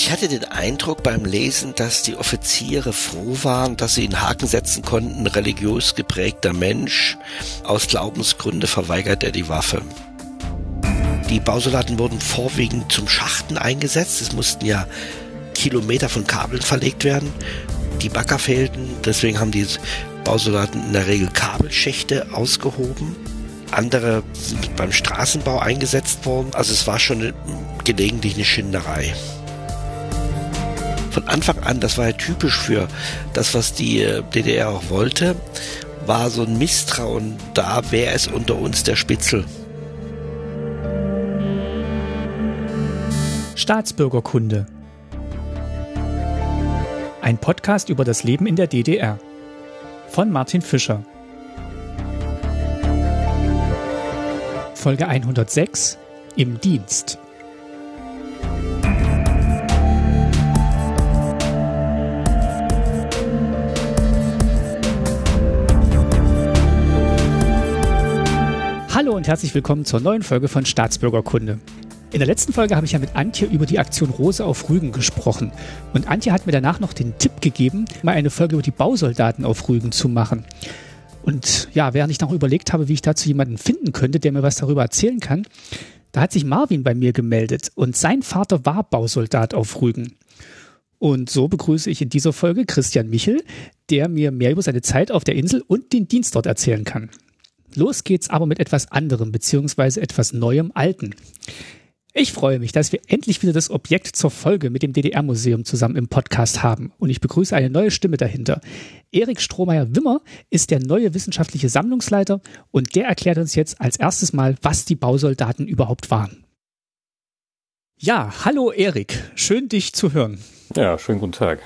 Ich hatte den Eindruck beim Lesen, dass die Offiziere froh waren, dass sie in Haken setzen konnten, religiös geprägter Mensch, aus Glaubensgründe verweigert er die Waffe. Die Bausoldaten wurden vorwiegend zum Schachten eingesetzt. Es mussten ja Kilometer von Kabeln verlegt werden. Die Bagger fehlten, deswegen haben die Bausoldaten in der Regel Kabelschächte ausgehoben. Andere sind beim Straßenbau eingesetzt worden. Also es war schon gelegentlich eine Schinderei. Von Anfang an, das war ja typisch für das, was die äh, DDR auch wollte, war so ein Misstrauen da, wer ist unter uns der Spitzel. Staatsbürgerkunde. Ein Podcast über das Leben in der DDR. Von Martin Fischer. Folge 106 Im Dienst. Herzlich willkommen zur neuen Folge von Staatsbürgerkunde. In der letzten Folge habe ich ja mit Antje über die Aktion Rose auf Rügen gesprochen. Und Antje hat mir danach noch den Tipp gegeben, mal eine Folge über die Bausoldaten auf Rügen zu machen. Und ja, während ich noch überlegt habe, wie ich dazu jemanden finden könnte, der mir was darüber erzählen kann, da hat sich Marvin bei mir gemeldet und sein Vater war Bausoldat auf Rügen. Und so begrüße ich in dieser Folge Christian Michel, der mir mehr über seine Zeit auf der Insel und den Dienst dort erzählen kann. Los geht's aber mit etwas anderem, beziehungsweise etwas Neuem Alten. Ich freue mich, dass wir endlich wieder das Objekt zur Folge mit dem DDR-Museum zusammen im Podcast haben. Und ich begrüße eine neue Stimme dahinter. Erik Strohmeier-Wimmer ist der neue wissenschaftliche Sammlungsleiter und der erklärt uns jetzt als erstes mal, was die Bausoldaten überhaupt waren. Ja, hallo Erik. Schön dich zu hören. Ja, schönen guten Tag.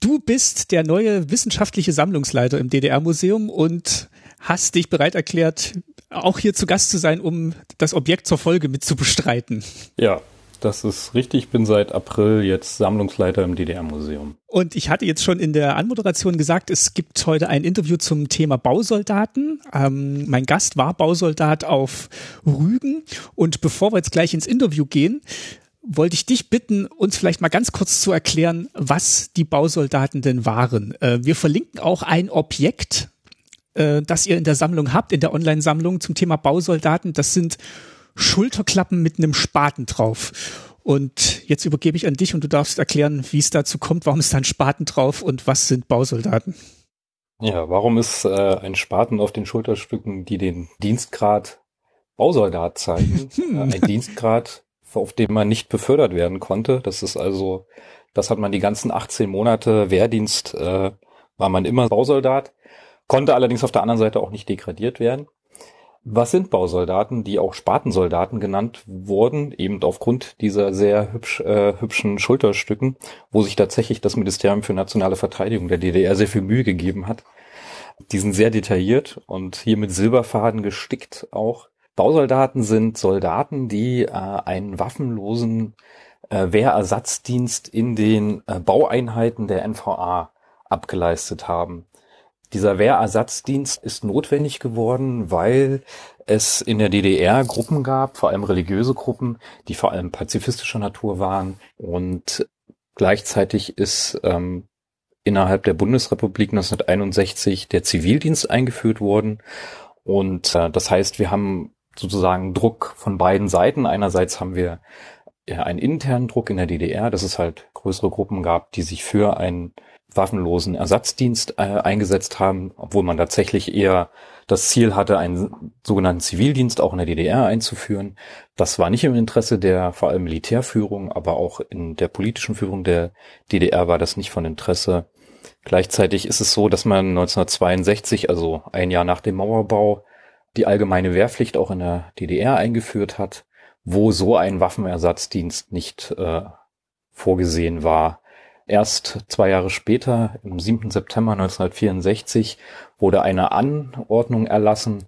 Du bist der neue wissenschaftliche Sammlungsleiter im DDR-Museum und hast dich bereit erklärt, auch hier zu Gast zu sein, um das Objekt zur Folge mit zu bestreiten. Ja, das ist richtig. Ich bin seit April jetzt Sammlungsleiter im DDR-Museum. Und ich hatte jetzt schon in der Anmoderation gesagt, es gibt heute ein Interview zum Thema Bausoldaten. Ähm, mein Gast war Bausoldat auf Rügen. Und bevor wir jetzt gleich ins Interview gehen, wollte ich dich bitten, uns vielleicht mal ganz kurz zu erklären, was die Bausoldaten denn waren. Äh, wir verlinken auch ein Objekt, äh, das ihr in der Sammlung habt, in der Online-Sammlung zum Thema Bausoldaten. Das sind Schulterklappen mit einem Spaten drauf. Und jetzt übergebe ich an dich und du darfst erklären, wie es dazu kommt, warum ist da ein Spaten drauf und was sind Bausoldaten? Ja, warum ist äh, ein Spaten auf den Schulterstücken, die den Dienstgrad Bausoldat zeigen? Hm. ein Dienstgrad, auf dem man nicht befördert werden konnte. Das ist also, das hat man die ganzen 18 Monate Wehrdienst, äh, war man immer Bausoldat konnte allerdings auf der anderen Seite auch nicht degradiert werden. Was sind Bausoldaten, die auch Spatensoldaten genannt wurden, eben aufgrund dieser sehr hübsch, äh, hübschen Schulterstücken, wo sich tatsächlich das Ministerium für nationale Verteidigung der DDR sehr viel Mühe gegeben hat. Die sind sehr detailliert und hier mit Silberfaden gestickt auch. Bausoldaten sind Soldaten, die äh, einen waffenlosen äh, Wehrersatzdienst in den äh, Baueinheiten der NVA abgeleistet haben. Dieser Wehrersatzdienst ist notwendig geworden, weil es in der DDR Gruppen gab, vor allem religiöse Gruppen, die vor allem pazifistischer Natur waren. Und gleichzeitig ist ähm, innerhalb der Bundesrepublik 1961 der Zivildienst eingeführt worden. Und äh, das heißt, wir haben sozusagen Druck von beiden Seiten. Einerseits haben wir ja, einen internen Druck in der DDR, dass es halt größere Gruppen gab, die sich für einen waffenlosen Ersatzdienst äh, eingesetzt haben, obwohl man tatsächlich eher das Ziel hatte, einen sogenannten Zivildienst auch in der DDR einzuführen. Das war nicht im Interesse der vor allem Militärführung, aber auch in der politischen Führung der DDR war das nicht von Interesse. Gleichzeitig ist es so, dass man 1962, also ein Jahr nach dem Mauerbau, die allgemeine Wehrpflicht auch in der DDR eingeführt hat, wo so ein Waffenersatzdienst nicht äh, vorgesehen war. Erst zwei Jahre später, im 7. September 1964, wurde eine Anordnung erlassen,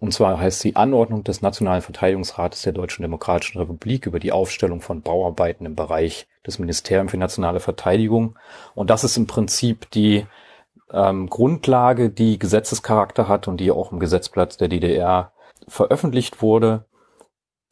und zwar heißt sie Anordnung des Nationalen Verteidigungsrates der Deutschen Demokratischen Republik über die Aufstellung von Bauarbeiten im Bereich des Ministeriums für nationale Verteidigung. Und das ist im Prinzip die ähm, Grundlage, die Gesetzescharakter hat und die auch im Gesetzblatt der DDR veröffentlicht wurde.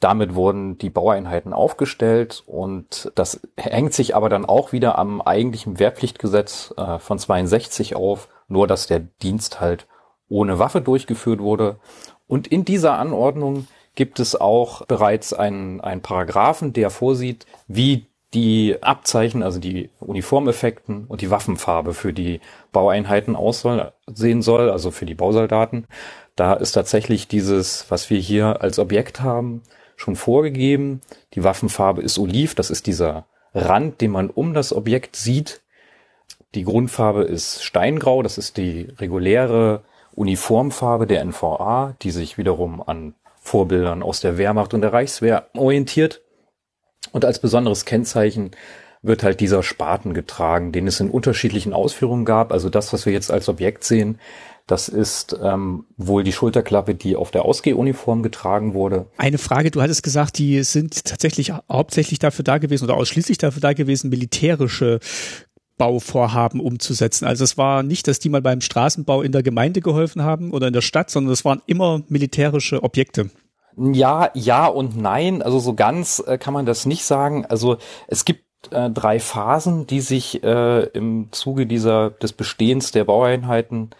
Damit wurden die Baueinheiten aufgestellt und das hängt sich aber dann auch wieder am eigentlichen Wehrpflichtgesetz äh, von 62 auf, nur dass der Dienst halt ohne Waffe durchgeführt wurde. Und in dieser Anordnung gibt es auch bereits einen, einen Paragraphen, der vorsieht, wie die Abzeichen, also die Uniformeffekten und die Waffenfarbe für die Baueinheiten aussehen soll, also für die Bausoldaten. Da ist tatsächlich dieses, was wir hier als Objekt haben, schon vorgegeben. Die Waffenfarbe ist Oliv, das ist dieser Rand, den man um das Objekt sieht. Die Grundfarbe ist Steingrau, das ist die reguläre Uniformfarbe der NVA, die sich wiederum an Vorbildern aus der Wehrmacht und der Reichswehr orientiert. Und als besonderes Kennzeichen wird halt dieser Spaten getragen, den es in unterschiedlichen Ausführungen gab. Also das, was wir jetzt als Objekt sehen, das ist ähm, wohl die Schulterklappe, die auf der Ausgehuniform getragen wurde. Eine Frage, du hattest gesagt, die sind tatsächlich hauptsächlich dafür da gewesen oder ausschließlich dafür da gewesen, militärische Bauvorhaben umzusetzen. Also es war nicht, dass die mal beim Straßenbau in der Gemeinde geholfen haben oder in der Stadt, sondern es waren immer militärische Objekte. Ja, ja und nein. Also so ganz äh, kann man das nicht sagen. Also es gibt äh, drei Phasen, die sich äh, im Zuge dieser des Bestehens der Baueinheiten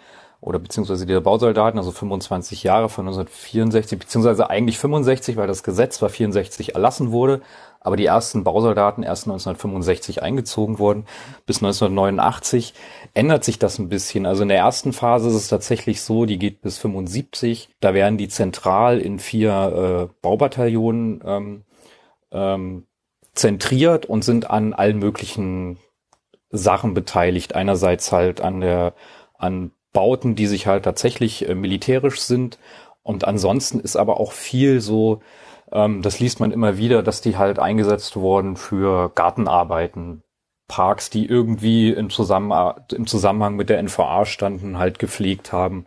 oder beziehungsweise der Bausoldaten, also 25 Jahre von 1964, beziehungsweise eigentlich 65, weil das Gesetz war 64 erlassen wurde, aber die ersten Bausoldaten erst 1965 eingezogen wurden. Bis 1989 ändert sich das ein bisschen. Also in der ersten Phase ist es tatsächlich so, die geht bis 75. Da werden die zentral in vier äh, Baubataillonen ähm, ähm, zentriert und sind an allen möglichen Sachen beteiligt. Einerseits halt an der an Bauten, die sich halt tatsächlich äh, militärisch sind. Und ansonsten ist aber auch viel so, ähm, das liest man immer wieder, dass die halt eingesetzt wurden für Gartenarbeiten, Parks, die irgendwie im, Zusammen im Zusammenhang mit der NVA standen, halt gepflegt haben.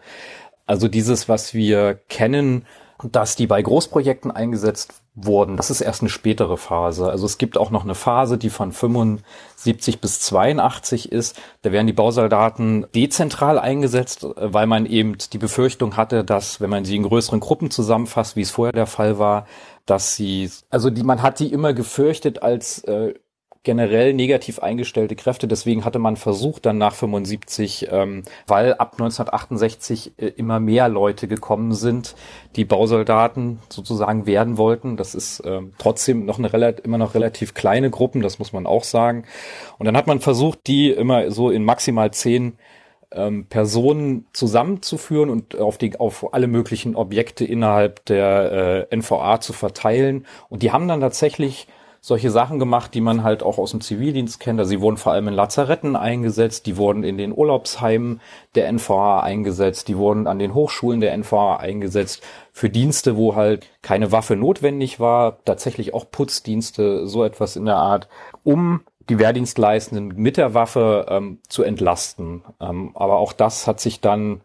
Also dieses, was wir kennen, dass die bei Großprojekten eingesetzt wurden. Das ist erst eine spätere Phase. Also es gibt auch noch eine Phase, die von 75 bis 82 ist. Da werden die Bausoldaten dezentral eingesetzt, weil man eben die Befürchtung hatte, dass, wenn man sie in größeren Gruppen zusammenfasst, wie es vorher der Fall war, dass sie, also die, man hat die immer gefürchtet als äh, generell negativ eingestellte Kräfte. Deswegen hatte man versucht, dann nach 75, ähm, weil ab 1968 äh, immer mehr Leute gekommen sind, die Bausoldaten sozusagen werden wollten. Das ist ähm, trotzdem noch eine relativ, immer noch relativ kleine Gruppen, das muss man auch sagen. Und dann hat man versucht, die immer so in maximal zehn ähm, Personen zusammenzuführen und auf die auf alle möglichen Objekte innerhalb der äh, NVA zu verteilen. Und die haben dann tatsächlich solche Sachen gemacht, die man halt auch aus dem Zivildienst kennt. Also sie wurden vor allem in Lazaretten eingesetzt, die wurden in den Urlaubsheimen der NVA eingesetzt, die wurden an den Hochschulen der NVA eingesetzt für Dienste, wo halt keine Waffe notwendig war, tatsächlich auch Putzdienste, so etwas in der Art, um die Wehrdienstleistenden mit der Waffe ähm, zu entlasten. Ähm, aber auch das hat sich dann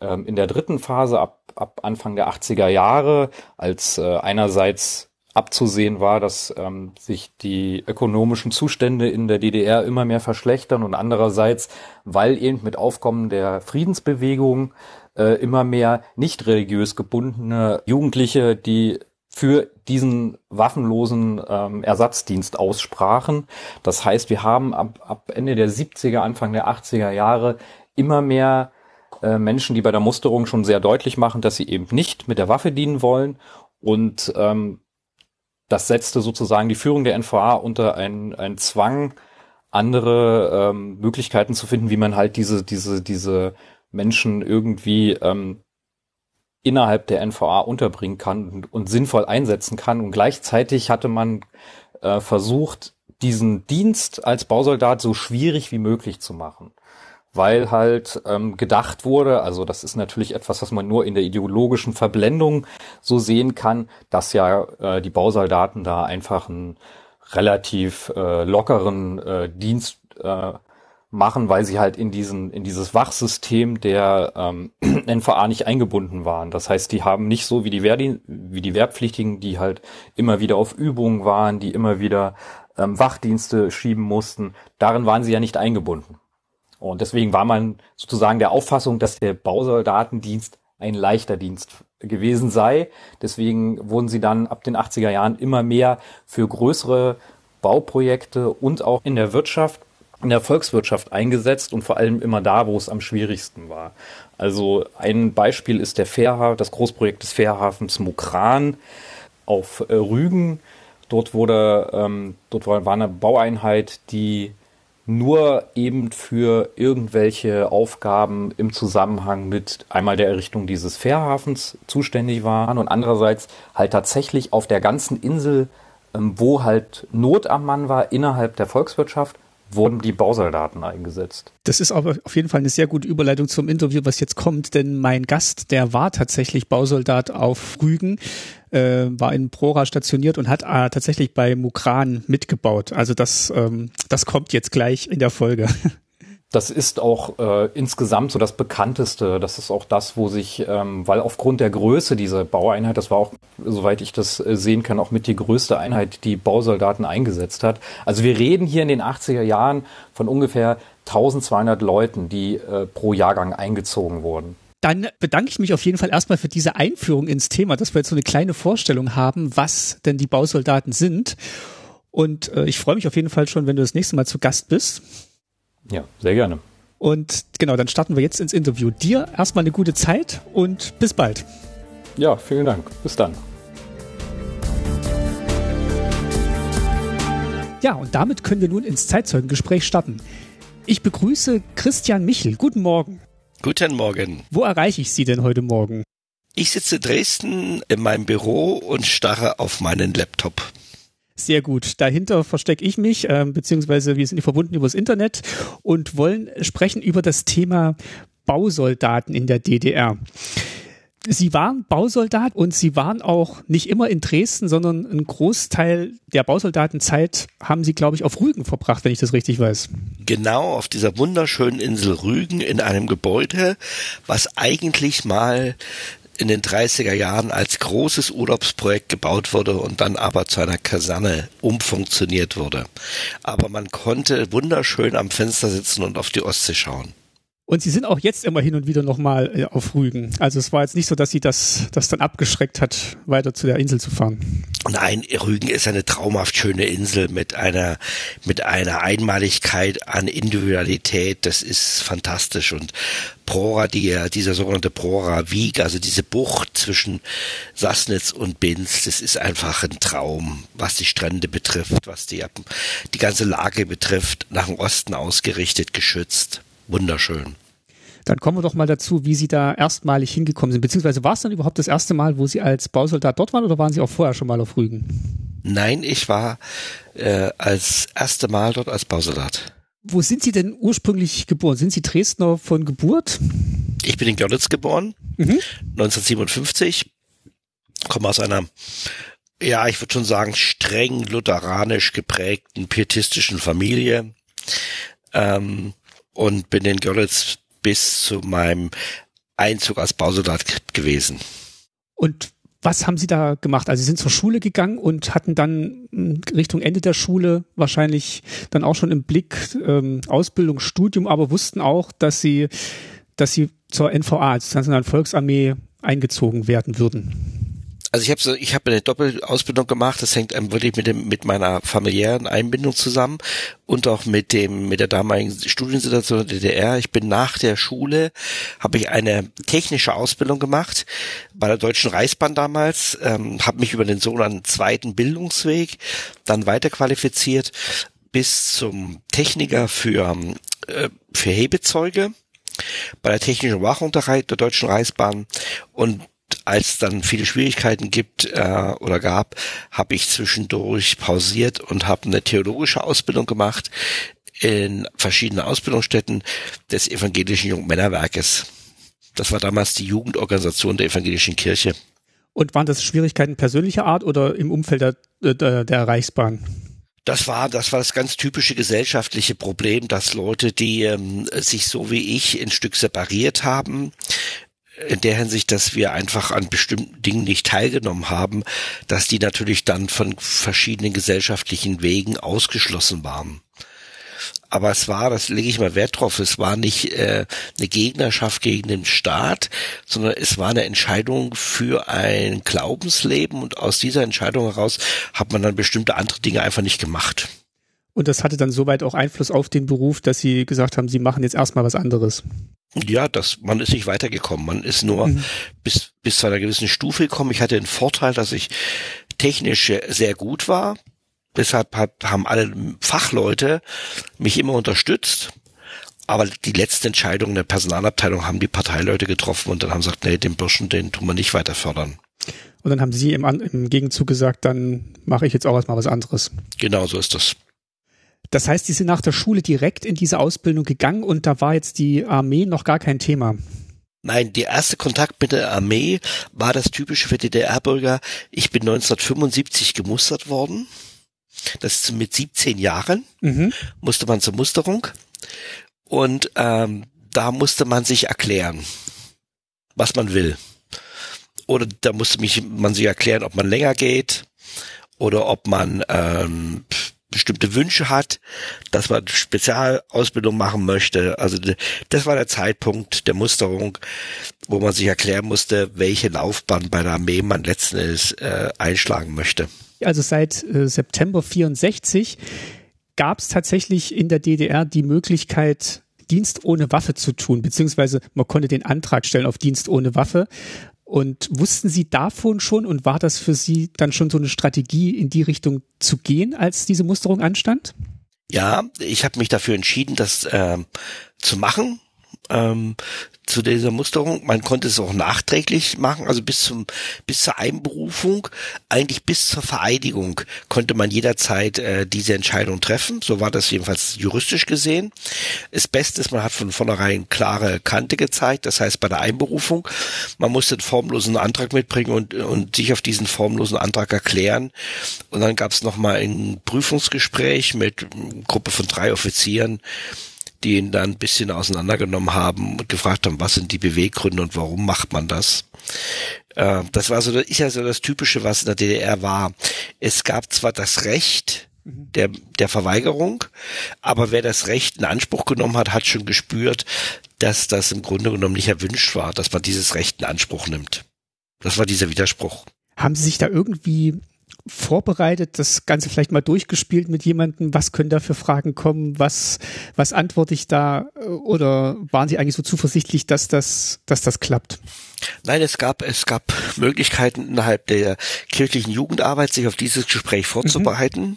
ähm, in der dritten Phase ab, ab Anfang der 80er Jahre als äh, einerseits abzusehen war, dass ähm, sich die ökonomischen Zustände in der DDR immer mehr verschlechtern und andererseits, weil eben mit Aufkommen der Friedensbewegung äh, immer mehr nicht religiös gebundene Jugendliche, die für diesen waffenlosen ähm, Ersatzdienst aussprachen. Das heißt, wir haben ab, ab Ende der 70er, Anfang der 80er Jahre immer mehr äh, Menschen, die bei der Musterung schon sehr deutlich machen, dass sie eben nicht mit der Waffe dienen wollen und ähm, das setzte sozusagen die Führung der NVA unter einen, einen Zwang, andere ähm, Möglichkeiten zu finden, wie man halt diese, diese, diese Menschen irgendwie ähm, innerhalb der NVA unterbringen kann und, und, sinnvoll einsetzen kann. Und gleichzeitig hatte man äh, versucht, diesen Dienst als Bausoldat so schwierig wie möglich zu machen weil halt ähm, gedacht wurde, also das ist natürlich etwas, was man nur in der ideologischen Verblendung so sehen kann, dass ja äh, die Bausoldaten da einfach einen relativ äh, lockeren äh, Dienst äh, machen, weil sie halt in diesen in dieses Wachsystem der ähm, NVA nicht eingebunden waren. Das heißt, die haben nicht so wie die Wehrdi wie die Wehrpflichtigen, die halt immer wieder auf Übungen waren, die immer wieder ähm, Wachdienste schieben mussten. Darin waren sie ja nicht eingebunden. Und deswegen war man sozusagen der Auffassung, dass der Bausoldatendienst ein leichter Dienst gewesen sei. Deswegen wurden sie dann ab den 80er Jahren immer mehr für größere Bauprojekte und auch in der Wirtschaft, in der Volkswirtschaft eingesetzt und vor allem immer da, wo es am schwierigsten war. Also ein Beispiel ist der Fährhafen, das Großprojekt des Fährhafens Mukran auf äh, Rügen. Dort wurde, ähm, dort war eine Baueinheit, die nur eben für irgendwelche Aufgaben im Zusammenhang mit einmal der Errichtung dieses Fährhafens zuständig waren und andererseits halt tatsächlich auf der ganzen Insel, ähm, wo halt Not am Mann war innerhalb der Volkswirtschaft, wurden die Bausoldaten eingesetzt. Das ist aber auf jeden Fall eine sehr gute Überleitung zum Interview, was jetzt kommt, denn mein Gast, der war tatsächlich Bausoldat auf Rügen, äh, war in Prora stationiert und hat äh, tatsächlich bei Mukran mitgebaut. Also das, ähm, das kommt jetzt gleich in der Folge. Das ist auch äh, insgesamt so das bekannteste. Das ist auch das, wo sich, ähm, weil aufgrund der Größe dieser Baueinheit, das war auch, soweit ich das äh, sehen kann, auch mit die größte Einheit, die Bausoldaten eingesetzt hat. Also wir reden hier in den 80er Jahren von ungefähr 1200 Leuten, die äh, pro Jahrgang eingezogen wurden. Dann bedanke ich mich auf jeden Fall erstmal für diese Einführung ins Thema, dass wir jetzt so eine kleine Vorstellung haben, was denn die Bausoldaten sind. Und äh, ich freue mich auf jeden Fall schon, wenn du das nächste Mal zu Gast bist. Ja, sehr gerne. Und genau, dann starten wir jetzt ins Interview. Dir erstmal eine gute Zeit und bis bald. Ja, vielen Dank. Bis dann. Ja, und damit können wir nun ins Zeitzeugengespräch starten. Ich begrüße Christian Michel. Guten Morgen. Guten Morgen. Wo erreiche ich Sie denn heute Morgen? Ich sitze in Dresden in meinem Büro und starre auf meinen Laptop. Sehr gut. Dahinter verstecke ich mich, äh, beziehungsweise wir sind verbunden übers Internet und wollen sprechen über das Thema Bausoldaten in der DDR. Sie waren Bausoldat und Sie waren auch nicht immer in Dresden, sondern einen Großteil der Bausoldatenzeit haben Sie, glaube ich, auf Rügen verbracht, wenn ich das richtig weiß. Genau, auf dieser wunderschönen Insel Rügen in einem Gebäude, was eigentlich mal in den 30er Jahren als großes Urlaubsprojekt gebaut wurde und dann aber zu einer Kaserne umfunktioniert wurde. Aber man konnte wunderschön am Fenster sitzen und auf die Ostsee schauen. Und sie sind auch jetzt immer hin und wieder nochmal äh, auf Rügen. Also es war jetzt nicht so, dass sie das, das dann abgeschreckt hat, weiter zu der Insel zu fahren. Nein, Rügen ist eine traumhaft schöne Insel mit einer, mit einer Einmaligkeit an Individualität. Das ist fantastisch. Und Prora, die, dieser sogenannte Prora Wieg, also diese Bucht zwischen Sassnitz und Binz, das ist einfach ein Traum, was die Strände betrifft, was die, die ganze Lage betrifft, nach dem Osten ausgerichtet, geschützt. Wunderschön. Dann kommen wir doch mal dazu, wie Sie da erstmalig hingekommen sind. Beziehungsweise war es dann überhaupt das erste Mal, wo Sie als Bausoldat dort waren oder waren Sie auch vorher schon mal auf Rügen? Nein, ich war äh, als erste Mal dort als Bausoldat. Wo sind Sie denn ursprünglich geboren? Sind Sie Dresdner von Geburt? Ich bin in Görlitz geboren, mhm. 1957, komme aus einer ja, ich würde schon sagen, streng lutheranisch geprägten pietistischen Familie. Ähm, und bin in Görlitz bis zu meinem Einzug als Bausoldat gewesen. Und was haben Sie da gemacht? Also Sie sind zur Schule gegangen und hatten dann hm, Richtung Ende der Schule wahrscheinlich dann auch schon im Blick ähm, Ausbildung, Studium, aber wussten auch, dass Sie, dass Sie zur NVA, also zur Nationalen Volksarmee, eingezogen werden würden. Also ich habe so, ich habe eine Doppelausbildung gemacht. Das hängt wirklich mit dem mit meiner familiären Einbindung zusammen und auch mit dem mit der damaligen Studiensituation der DDR. Ich bin nach der Schule habe ich eine technische Ausbildung gemacht bei der Deutschen Reichsbahn damals. Ähm, habe mich über den sogenannten zweiten Bildungsweg dann weiterqualifiziert bis zum Techniker für äh, für Hebezeuge bei der technischen Wachung der, der Deutschen Reichsbahn und als dann viele Schwierigkeiten gibt äh, oder gab, habe ich zwischendurch pausiert und habe eine theologische Ausbildung gemacht in verschiedenen Ausbildungsstätten des evangelischen Jungmännerwerkes. Das war damals die Jugendorganisation der evangelischen Kirche. Und waren das Schwierigkeiten persönlicher Art oder im Umfeld der, der, der Reichsbahn? Das war, das war das ganz typische gesellschaftliche Problem, dass Leute, die ähm, sich so wie ich ein Stück separiert haben, in der Hinsicht, dass wir einfach an bestimmten Dingen nicht teilgenommen haben, dass die natürlich dann von verschiedenen gesellschaftlichen Wegen ausgeschlossen waren. Aber es war, das lege ich mal Wert drauf, es war nicht äh, eine Gegnerschaft gegen den Staat, sondern es war eine Entscheidung für ein Glaubensleben und aus dieser Entscheidung heraus hat man dann bestimmte andere Dinge einfach nicht gemacht. Und das hatte dann soweit auch Einfluss auf den Beruf, dass Sie gesagt haben, Sie machen jetzt erstmal was anderes. Ja, das, man ist nicht weitergekommen. Man ist nur mhm. bis, bis zu einer gewissen Stufe gekommen. Ich hatte den Vorteil, dass ich technisch sehr gut war. Deshalb hat, haben alle Fachleute mich immer unterstützt. Aber die letzte Entscheidung in der Personalabteilung haben die Parteileute getroffen und dann haben gesagt, nee, den Burschen, den tun wir nicht weiter fördern. Und dann haben Sie im, im Gegenzug gesagt, dann mache ich jetzt auch erstmal was anderes. Genau, so ist das. Das heißt, Sie sind nach der Schule direkt in diese Ausbildung gegangen und da war jetzt die Armee noch gar kein Thema. Nein, der erste Kontakt mit der Armee war das typische für DDR-Bürger. Ich bin 1975 gemustert worden. Das ist mit 17 Jahren mhm. musste man zur Musterung und ähm, da musste man sich erklären, was man will. Oder da musste mich, man sich erklären, ob man länger geht oder ob man ähm, bestimmte Wünsche hat, dass man Spezialausbildung machen möchte. Also das war der Zeitpunkt der Musterung, wo man sich erklären musste, welche Laufbahn bei der Armee man letzten Endes äh, einschlagen möchte. Also seit äh, September 64 gab es tatsächlich in der DDR die Möglichkeit, Dienst ohne Waffe zu tun, beziehungsweise man konnte den Antrag stellen auf Dienst ohne Waffe. Und wussten Sie davon schon und war das für Sie dann schon so eine Strategie, in die Richtung zu gehen, als diese Musterung anstand? Ja, ich habe mich dafür entschieden, das äh, zu machen. Ähm, zu dieser Musterung. Man konnte es auch nachträglich machen, also bis zum bis zur Einberufung, eigentlich bis zur Vereidigung konnte man jederzeit äh, diese Entscheidung treffen. So war das jedenfalls juristisch gesehen. Das Beste ist, man hat von vornherein klare Kante gezeigt. Das heißt, bei der Einberufung, man musste einen formlosen Antrag mitbringen und, und sich auf diesen formlosen Antrag erklären. Und dann gab es nochmal ein Prüfungsgespräch mit Gruppe von drei Offizieren, die ihn dann ein bisschen auseinandergenommen haben und gefragt haben, was sind die Beweggründe und warum macht man das? Äh, das war so, ist ja so das Typische, was in der DDR war. Es gab zwar das Recht, der, der Verweigerung. Aber wer das Recht in Anspruch genommen hat, hat schon gespürt, dass das im Grunde genommen nicht erwünscht war, dass man dieses Recht in Anspruch nimmt. Das war dieser Widerspruch. Haben Sie sich da irgendwie vorbereitet, das Ganze vielleicht mal durchgespielt mit jemandem? Was können da für Fragen kommen? Was, was antworte ich da? Oder waren Sie eigentlich so zuversichtlich, dass das, dass das klappt? Nein, es gab, es gab Möglichkeiten innerhalb der kirchlichen Jugendarbeit, sich auf dieses Gespräch vorzubereiten. Mhm.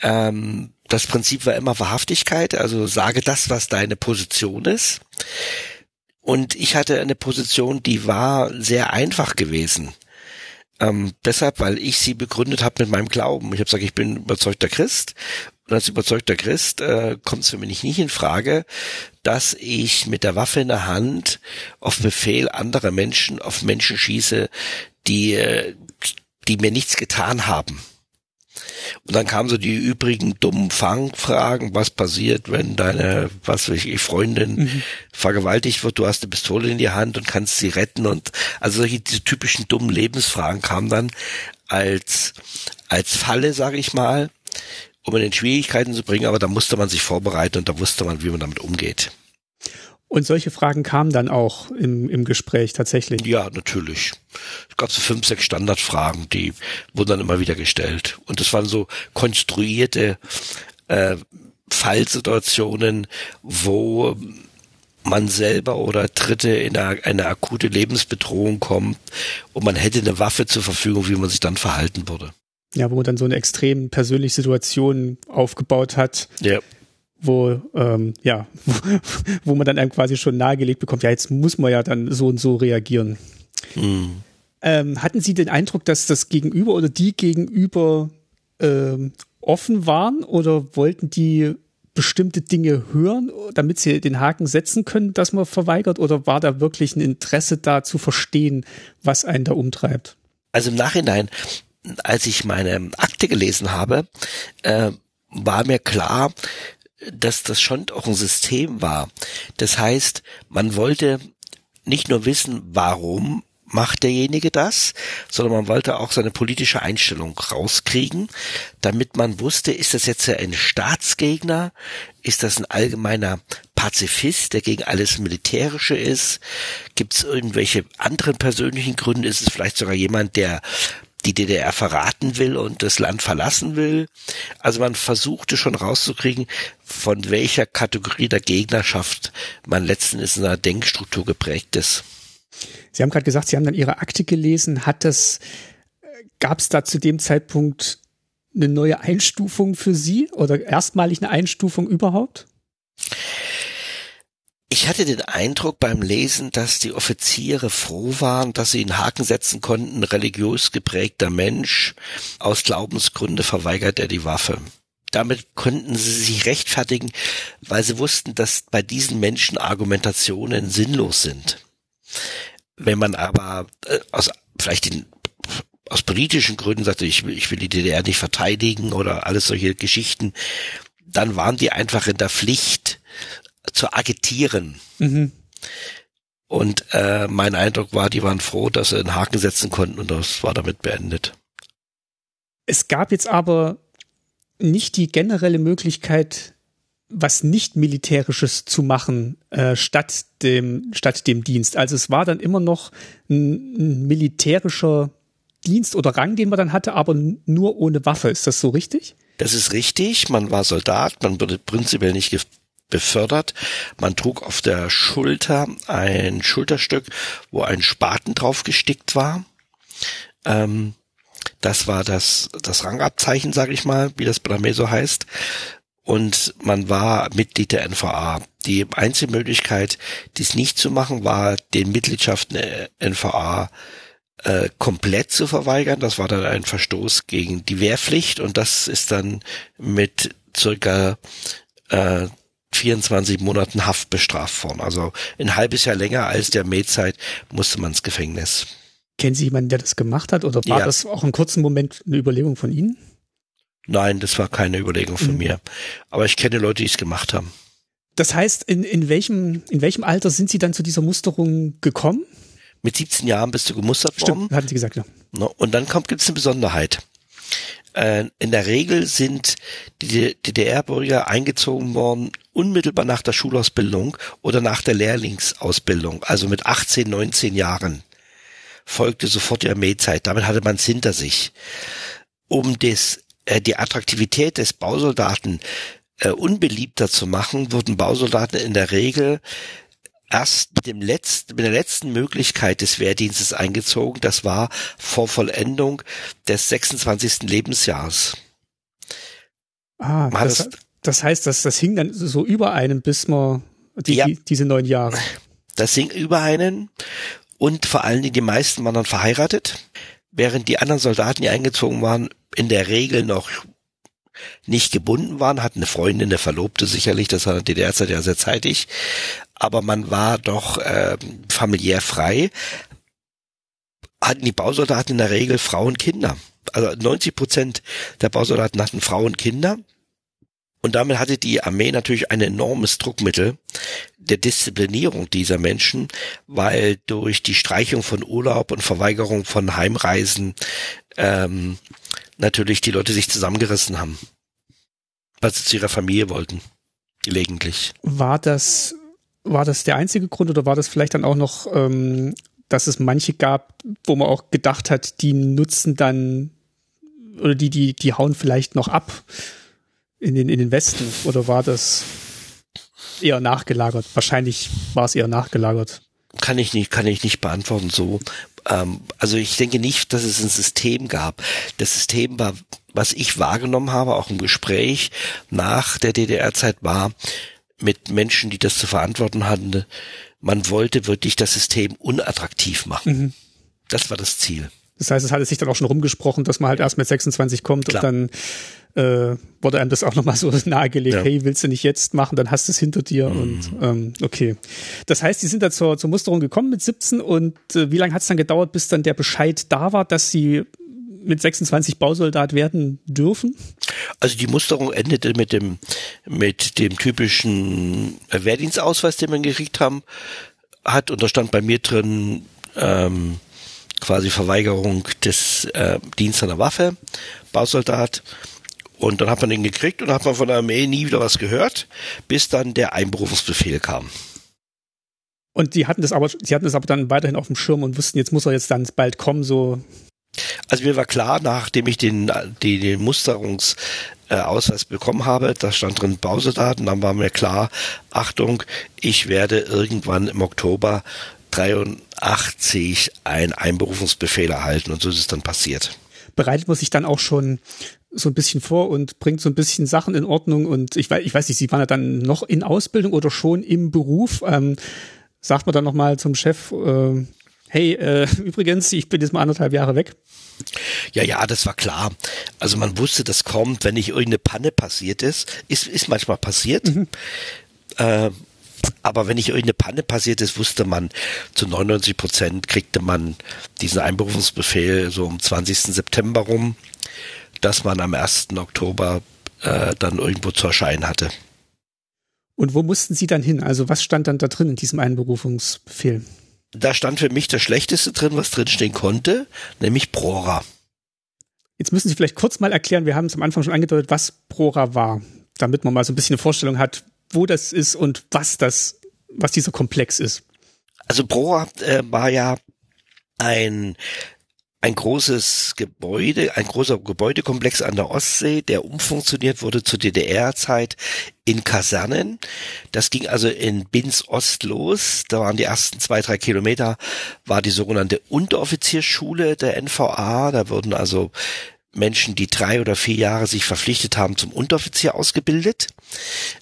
Ähm, das Prinzip war immer Wahrhaftigkeit, also sage das, was deine Position ist. Und ich hatte eine Position, die war sehr einfach gewesen. Ähm, deshalb, weil ich sie begründet habe mit meinem Glauben. Ich habe gesagt, ich bin überzeugter Christ. Und als überzeugter Christ äh, kommt es für mich nicht in Frage, dass ich mit der Waffe in der Hand auf Befehl anderer Menschen auf Menschen schieße, die, äh, die mir nichts getan haben. Und dann kamen so die übrigen dummen Fangfragen, was passiert, wenn deine, was weiß ich, Freundin mhm. vergewaltigt wird, du hast eine Pistole in die Hand und kannst sie retten und also solche diese typischen dummen Lebensfragen kamen dann als als Falle, sage ich mal, um in den Schwierigkeiten zu bringen, aber da musste man sich vorbereiten und da wusste man, wie man damit umgeht. Und solche Fragen kamen dann auch im, im Gespräch tatsächlich. Ja, natürlich. Es gab so fünf, sechs Standardfragen, die wurden dann immer wieder gestellt. Und das waren so konstruierte äh, Fallsituationen, wo man selber oder Dritte in eine, eine akute Lebensbedrohung kommt und man hätte eine Waffe zur Verfügung, wie man sich dann verhalten würde. Ja, wo man dann so eine extrem persönliche Situation aufgebaut hat. Ja wo ähm, ja, wo, man dann einem quasi schon nahegelegt bekommt, ja, jetzt muss man ja dann so und so reagieren. Mhm. Ähm, hatten Sie den Eindruck, dass das Gegenüber oder die Gegenüber ähm, offen waren oder wollten die bestimmte Dinge hören, damit sie den Haken setzen können, dass man verweigert? Oder war da wirklich ein Interesse da zu verstehen, was einen da umtreibt? Also im Nachhinein, als ich meine Akte gelesen habe, äh, war mir klar, dass das schon auch ein System war. Das heißt, man wollte nicht nur wissen, warum macht derjenige das, sondern man wollte auch seine politische Einstellung rauskriegen, damit man wusste, ist das jetzt ein Staatsgegner, ist das ein allgemeiner Pazifist, der gegen alles Militärische ist, gibt es irgendwelche anderen persönlichen Gründe, ist es vielleicht sogar jemand, der die DDR verraten will und das Land verlassen will. Also man versuchte schon rauszukriegen, von welcher Kategorie der Gegnerschaft man letzten Endes in einer Denkstruktur geprägt ist. Sie haben gerade gesagt, Sie haben dann Ihre Akte gelesen. Hat das, gab es da zu dem Zeitpunkt eine neue Einstufung für Sie oder erstmalig eine Einstufung überhaupt? Ich hatte den Eindruck beim Lesen, dass die Offiziere froh waren, dass sie einen Haken setzen konnten, religiös geprägter Mensch, aus Glaubensgründe verweigert er die Waffe. Damit konnten sie sich rechtfertigen, weil sie wussten, dass bei diesen Menschen Argumentationen sinnlos sind. Wenn man aber äh, aus vielleicht den aus politischen Gründen sagte, ich will, ich will die DDR nicht verteidigen oder alles solche Geschichten, dann waren die einfach in der Pflicht zu agitieren. Mhm. Und äh, mein Eindruck war, die waren froh, dass sie einen Haken setzen konnten und das war damit beendet. Es gab jetzt aber nicht die generelle Möglichkeit, was nicht militärisches zu machen äh, statt dem statt dem Dienst. Also es war dann immer noch ein, ein, militärischer Dienst oder Rang, den man dann hatte, aber nur ohne Waffe. Ist das so richtig? Das ist richtig. Man war Soldat, man wurde prinzipiell nicht befördert. Man trug auf der Schulter ein Schulterstück, wo ein Spaten drauf gestickt war. Ähm, das war das, das Rangabzeichen, sage ich mal, wie das Armee so heißt und man war Mitglied der NVA. Die einzige Möglichkeit, dies nicht zu machen, war den Mitgliedschaften der NVA äh, komplett zu verweigern. Das war dann ein Verstoß gegen die Wehrpflicht und das ist dann mit circa äh, 24 Monaten Haft bestraft worden. Also ein halbes Jahr länger als der Mähzeit musste man ins Gefängnis. Kennen Sie jemanden, der das gemacht hat oder war ja. das auch einen kurzen Moment eine Überlegung von Ihnen? Nein, das war keine Überlegung von mhm. mir. Aber ich kenne Leute, die es gemacht haben. Das heißt, in, in, welchem, in welchem Alter sind Sie dann zu dieser Musterung gekommen? Mit 17 Jahren bist du gemustert Stimmt, worden. hatten Sie gesagt, ja. Und dann kommt gibt's eine Besonderheit. Äh, in der Regel sind die DDR-Bürger eingezogen worden unmittelbar nach der Schulausbildung oder nach der Lehrlingsausbildung, also mit 18, 19 Jahren folgte sofort die Armeezeit. Damit hatte man es hinter sich. Um das äh, die Attraktivität des Bausoldaten äh, unbeliebter zu machen, wurden Bausoldaten in der Regel erst mit dem letzten, mit der letzten Möglichkeit des Wehrdienstes eingezogen. Das war vor Vollendung des 26. Lebensjahres. Ah, das, das, heißt, dass das hing dann so über einem, bis man die, ja, die, diese neun Jahre. Das hing über einen und vor allen Dingen die meisten waren dann verheiratet, während die anderen Soldaten, die eingezogen waren, in der Regel noch nicht gebunden waren, hatten eine Freundin, eine Verlobte sicherlich, das war in der DDR-Zeit ja sehr zeitig, aber man war doch äh, familiär frei, hatten die Bausoldaten in der Regel Frauen und Kinder. Also 90 Prozent der Bausoldaten hatten Frauen und Kinder. Und damit hatte die Armee natürlich ein enormes Druckmittel der Disziplinierung dieser Menschen, weil durch die Streichung von Urlaub und Verweigerung von Heimreisen ähm, natürlich die Leute sich zusammengerissen haben, weil sie zu ihrer Familie wollten, gelegentlich. War das, war das der einzige Grund oder war das vielleicht dann auch noch, ähm, dass es manche gab, wo man auch gedacht hat, die nutzen dann oder die, die, die hauen vielleicht noch ab in den, in den Westen oder war das eher nachgelagert? Wahrscheinlich war es eher nachgelagert. Kann ich nicht, kann ich nicht beantworten so. Ähm, also ich denke nicht, dass es ein System gab. Das System war, was ich wahrgenommen habe, auch im Gespräch nach der DDR-Zeit war, mit Menschen, die das zu verantworten hatten, man wollte wirklich das System unattraktiv machen. Mhm. Das war das Ziel. Das heißt, es hatte sich dann auch schon rumgesprochen, dass man halt erst mit 26 kommt Klar. und dann äh, wurde einem das auch nochmal so nahegelegt, ja. hey, willst du nicht jetzt machen, dann hast du es hinter dir mhm. und ähm, okay. Das heißt, die sind da zur, zur Musterung gekommen mit 17 und äh, wie lange hat es dann gedauert, bis dann der Bescheid da war, dass sie mit 26 Bausoldat werden dürfen? Also die Musterung endete mit dem mit dem typischen Wehrdienstausweis, den man gekriegt haben hat und da stand bei mir drin ähm, quasi Verweigerung des äh, Dienstes an der Waffe, Bausoldat. Und dann hat man den gekriegt und hat man von der Armee nie wieder was gehört, bis dann der Einberufungsbefehl kam. Und die hatten das aber, sie hatten das aber dann weiterhin auf dem Schirm und wussten, jetzt muss er jetzt dann bald kommen, so. Also mir war klar, nachdem ich den, den, den Musterungsausweis bekommen habe, da stand drin Bausoldaten, dann war mir klar, Achtung, ich werde irgendwann im Oktober 83 einen Einberufungsbefehl erhalten und so ist es dann passiert. Bereitet man sich dann auch schon so ein bisschen vor und bringt so ein bisschen Sachen in Ordnung und ich weiß, ich weiß nicht, Sie waren ja dann noch in Ausbildung oder schon im Beruf. Ähm, sagt man dann nochmal zum Chef, äh, hey, äh, übrigens, ich bin jetzt mal anderthalb Jahre weg. Ja, ja, das war klar. Also man wusste, das kommt, wenn nicht irgendeine Panne passiert ist. Ist, ist manchmal passiert. Mhm. Äh, aber wenn nicht irgendeine Panne passiert ist, wusste man, zu 99 Prozent kriegte man diesen Einberufungsbefehl so um 20. September rum, dass man am 1. Oktober äh, dann irgendwo zu erscheinen hatte. Und wo mussten Sie dann hin? Also was stand dann da drin in diesem Einberufungsbefehl? Da stand für mich das Schlechteste drin, was drinstehen konnte, nämlich Prora. Jetzt müssen Sie vielleicht kurz mal erklären, wir haben es am Anfang schon angedeutet, was Prora war, damit man mal so ein bisschen eine Vorstellung hat, wo das ist und was das, was dieser Komplex ist. Also Prora äh, war ja ein ein großes Gebäude, ein großer Gebäudekomplex an der Ostsee, der umfunktioniert wurde zur DDR-Zeit in Kasernen. Das ging also in Binz Ost los. Da waren die ersten zwei, drei Kilometer, war die sogenannte Unteroffizierschule der NVA. Da wurden also Menschen, die drei oder vier Jahre sich verpflichtet haben, zum Unteroffizier ausgebildet.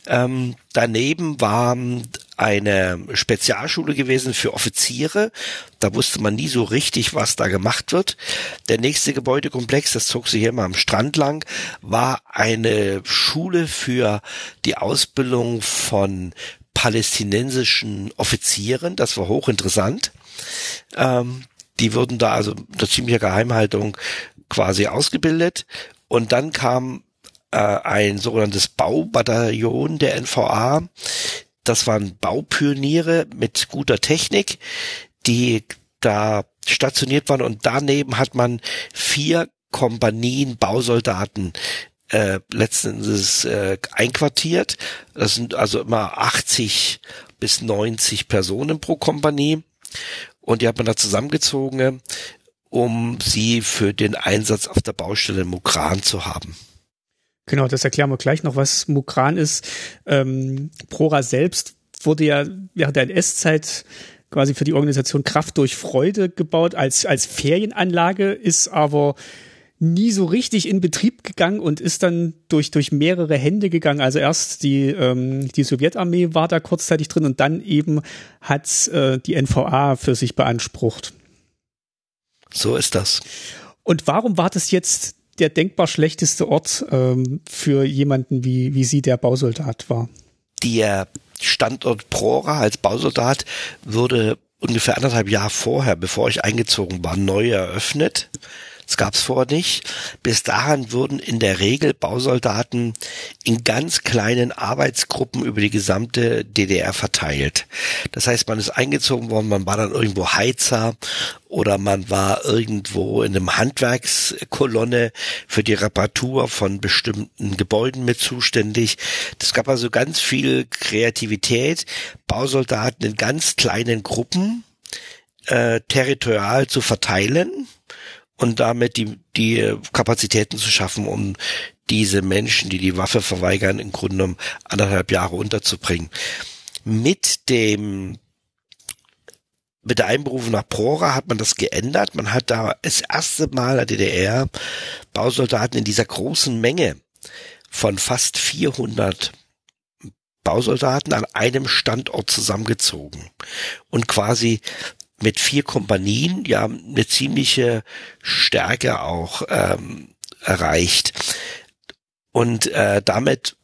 Ähm, daneben war eine Spezialschule gewesen für Offiziere. Da wusste man nie so richtig, was da gemacht wird. Der nächste Gebäudekomplex, das zog sich hier immer am Strand lang, war eine Schule für die Ausbildung von palästinensischen Offizieren. Das war hochinteressant. Ähm, die wurden da also unter ziemlicher Geheimhaltung quasi ausgebildet und dann kam äh, ein sogenanntes Baubataillon der NVA. Das waren Baupioniere mit guter Technik, die da stationiert waren und daneben hat man vier Kompanien Bausoldaten äh, letzten äh, einquartiert. Das sind also immer 80 bis 90 Personen pro Kompanie. Und die hat man da zusammengezogen um sie für den Einsatz auf der Baustelle Mukran zu haben. Genau, das erklären wir gleich noch, was Mukran ist. Ähm, Prora selbst wurde ja während der NS-Zeit quasi für die Organisation Kraft durch Freude gebaut als, als Ferienanlage, ist aber nie so richtig in Betrieb gegangen und ist dann durch, durch mehrere Hände gegangen. Also erst die, ähm, die Sowjetarmee war da kurzzeitig drin und dann eben hat äh, die NVA für sich beansprucht. So ist das. Und warum war das jetzt der denkbar schlechteste Ort ähm, für jemanden wie, wie Sie, der Bausoldat war? Der Standort Prora als Bausoldat wurde ungefähr anderthalb Jahre vorher, bevor ich eingezogen war, neu eröffnet. Das gab es vorher nicht. Bis dahin wurden in der Regel Bausoldaten in ganz kleinen Arbeitsgruppen über die gesamte DDR verteilt. Das heißt, man ist eingezogen worden, man war dann irgendwo Heizer oder man war irgendwo in einem Handwerkskolonne für die Reparatur von bestimmten Gebäuden mit zuständig. Das gab also ganz viel Kreativität, Bausoldaten in ganz kleinen Gruppen äh, territorial zu verteilen und damit die, die Kapazitäten zu schaffen, um diese Menschen, die die Waffe verweigern, im Grunde genommen anderthalb Jahre unterzubringen. Mit dem mit der Einberufung nach Prora hat man das geändert. Man hat da das erste Mal der DDR Bausoldaten in dieser großen Menge von fast 400 Bausoldaten an einem Standort zusammengezogen und quasi mit vier Kompanien ja eine ziemliche Stärke auch ähm, erreicht. Und äh, damit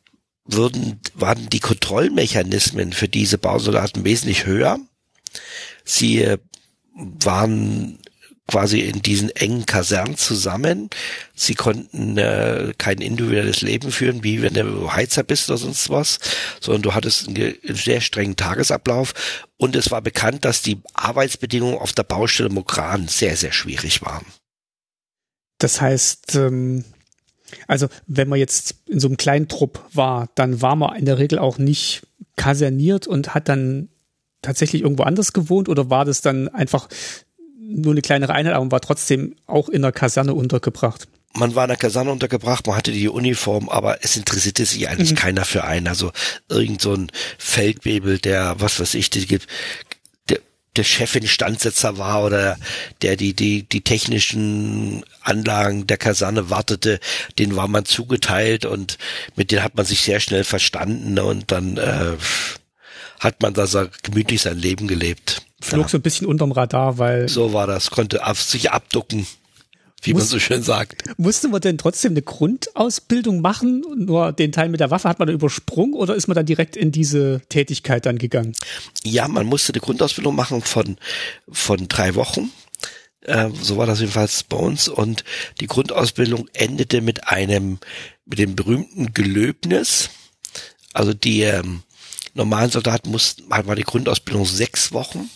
würden, waren die Kontrollmechanismen für diese Bausoldaten wesentlich höher. Sie äh, waren quasi in diesen engen Kasernen zusammen. Sie konnten äh, kein individuelles Leben führen, wie wenn du Heizer bist oder sonst was, sondern du hattest einen, sehr strengen Tagesablauf. Und es war bekannt, dass die Arbeitsbedingungen auf der Baustelle Mokran sehr, sehr schwierig waren. Das heißt, ähm, also wenn man jetzt in so einem kleinen Trupp war, dann war man in der Regel auch nicht kaserniert und hat dann tatsächlich irgendwo anders gewohnt oder war das dann einfach nur eine kleinere Einheit, aber man war trotzdem auch in der Kaserne untergebracht? man war in der Kaserne untergebracht, man hatte die Uniform, aber es interessierte sich eigentlich mhm. keiner für einen. Also irgend so ein Feldwebel, der, was weiß ich, die, der, der Chefin-Standsetzer war oder der die, die, die technischen Anlagen der Kaserne wartete, den war man zugeteilt und mit denen hat man sich sehr schnell verstanden und dann äh, hat man da so gemütlich sein Leben gelebt. Flog ja. so ein bisschen unterm Radar, weil. So war das, konnte auf sich abducken. Wie Muss, man so schön sagt. Musste man denn trotzdem eine Grundausbildung machen? Nur den Teil mit der Waffe hat man übersprungen oder ist man dann direkt in diese Tätigkeit dann gegangen? Ja, man musste eine Grundausbildung machen von, von drei Wochen. Äh, so war das jedenfalls bei uns. Und die Grundausbildung endete mit einem, mit dem berühmten Gelöbnis. Also die ähm, normalen Soldaten mussten, war die Grundausbildung sechs Wochen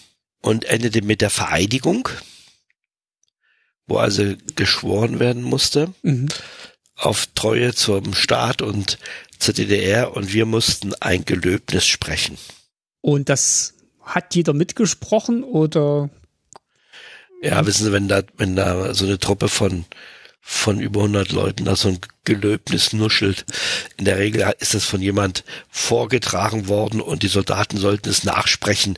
und endete mit der Vereidigung, wo also geschworen werden musste mhm. auf Treue zum Staat und zur DDR und wir mussten ein Gelöbnis sprechen. Und das hat jeder mitgesprochen oder? Ja, wissen Sie, wenn da, wenn da so eine Truppe von von über 100 Leuten da so ein Gelöbnis nuschelt. In der Regel ist das von jemand vorgetragen worden und die Soldaten sollten es nachsprechen.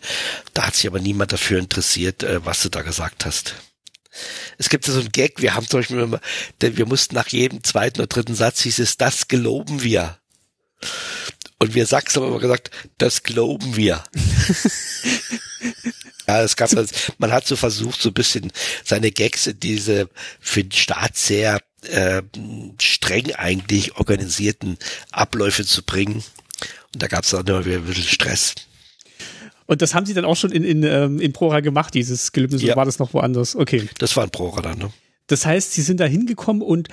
Da hat sich aber niemand dafür interessiert, äh, was du da gesagt hast. Es gibt so ein Gag, wir haben zum Beispiel immer, denn wir mussten nach jedem zweiten oder dritten Satz hieß es, das geloben wir. Und wir Sachsen haben immer gesagt, das glauben wir. Ja, es gab man hat so versucht, so ein bisschen seine Gags in diese für den Staat sehr äh, streng eigentlich organisierten Abläufe zu bringen. Und da gab es auch immer wieder ein bisschen Stress. Und das haben Sie dann auch schon in, in, ähm, in Prora gemacht, dieses Gelübnis, ja. oder war das noch woanders? Okay. Das war in Prora dann, ne? Das heißt, sie sind da hingekommen und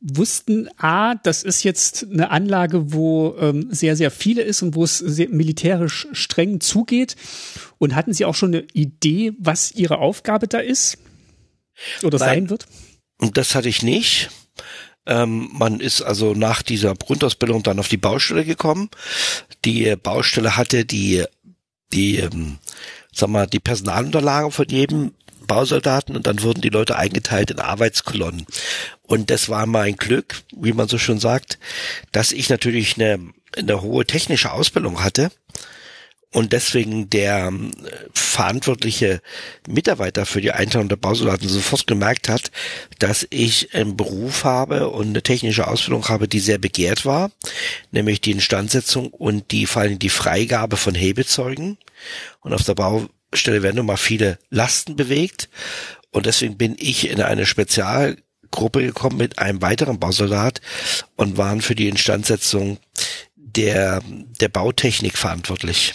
wussten, ah, das ist jetzt eine Anlage, wo ähm, sehr, sehr viele ist und wo es militärisch streng zugeht. Und hatten sie auch schon eine Idee, was ihre Aufgabe da ist? Oder Nein, sein wird? Und das hatte ich nicht. Ähm, man ist also nach dieser Grundausbildung dann auf die Baustelle gekommen. Die Baustelle hatte die, die, ähm, sag mal, die Personalunterlagen von jedem Bausoldaten und dann wurden die Leute eingeteilt in Arbeitskolonnen. Und das war mein Glück, wie man so schon sagt, dass ich natürlich eine, eine hohe technische Ausbildung hatte und deswegen der äh, verantwortliche Mitarbeiter für die Einteilung der Bausoldaten sofort gemerkt hat, dass ich einen Beruf habe und eine technische Ausbildung habe, die sehr begehrt war, nämlich die Instandsetzung und die vor allem die Freigabe von Hebezeugen. Und auf der Bau Stelle werden nun mal viele Lasten bewegt. Und deswegen bin ich in eine Spezialgruppe gekommen mit einem weiteren Bausoldat und waren für die Instandsetzung der, der Bautechnik verantwortlich.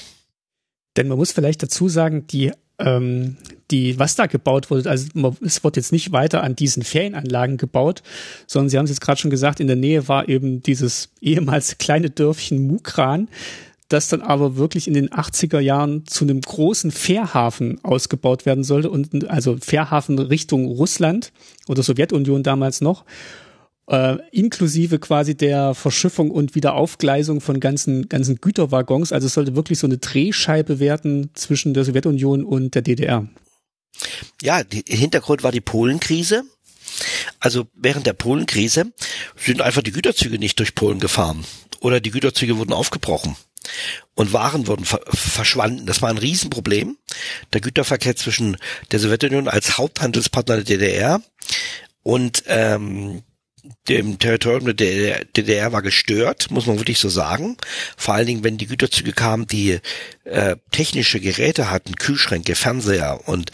Denn man muss vielleicht dazu sagen, die, ähm, die, was da gebaut wurde, also es wird jetzt nicht weiter an diesen Ferienanlagen gebaut, sondern Sie haben es jetzt gerade schon gesagt, in der Nähe war eben dieses ehemals kleine Dörfchen Mukran, das dann aber wirklich in den 80er Jahren zu einem großen Fährhafen ausgebaut werden sollte und also Fährhafen Richtung Russland oder Sowjetunion damals noch. Äh, inklusive quasi der Verschiffung und Wiederaufgleisung von ganzen, ganzen Güterwaggons. Also es sollte wirklich so eine Drehscheibe werden zwischen der Sowjetunion und der DDR. Ja, der Hintergrund war die Polenkrise. Also während der Polenkrise sind einfach die Güterzüge nicht durch Polen gefahren oder die Güterzüge wurden aufgebrochen und Waren wurden ver verschwanden. Das war ein Riesenproblem. Der Güterverkehr zwischen der Sowjetunion als Haupthandelspartner der DDR und ähm, dem Territorium der DDR war gestört, muss man wirklich so sagen. Vor allen Dingen, wenn die Güterzüge kamen, die äh, technische Geräte hatten, Kühlschränke, Fernseher und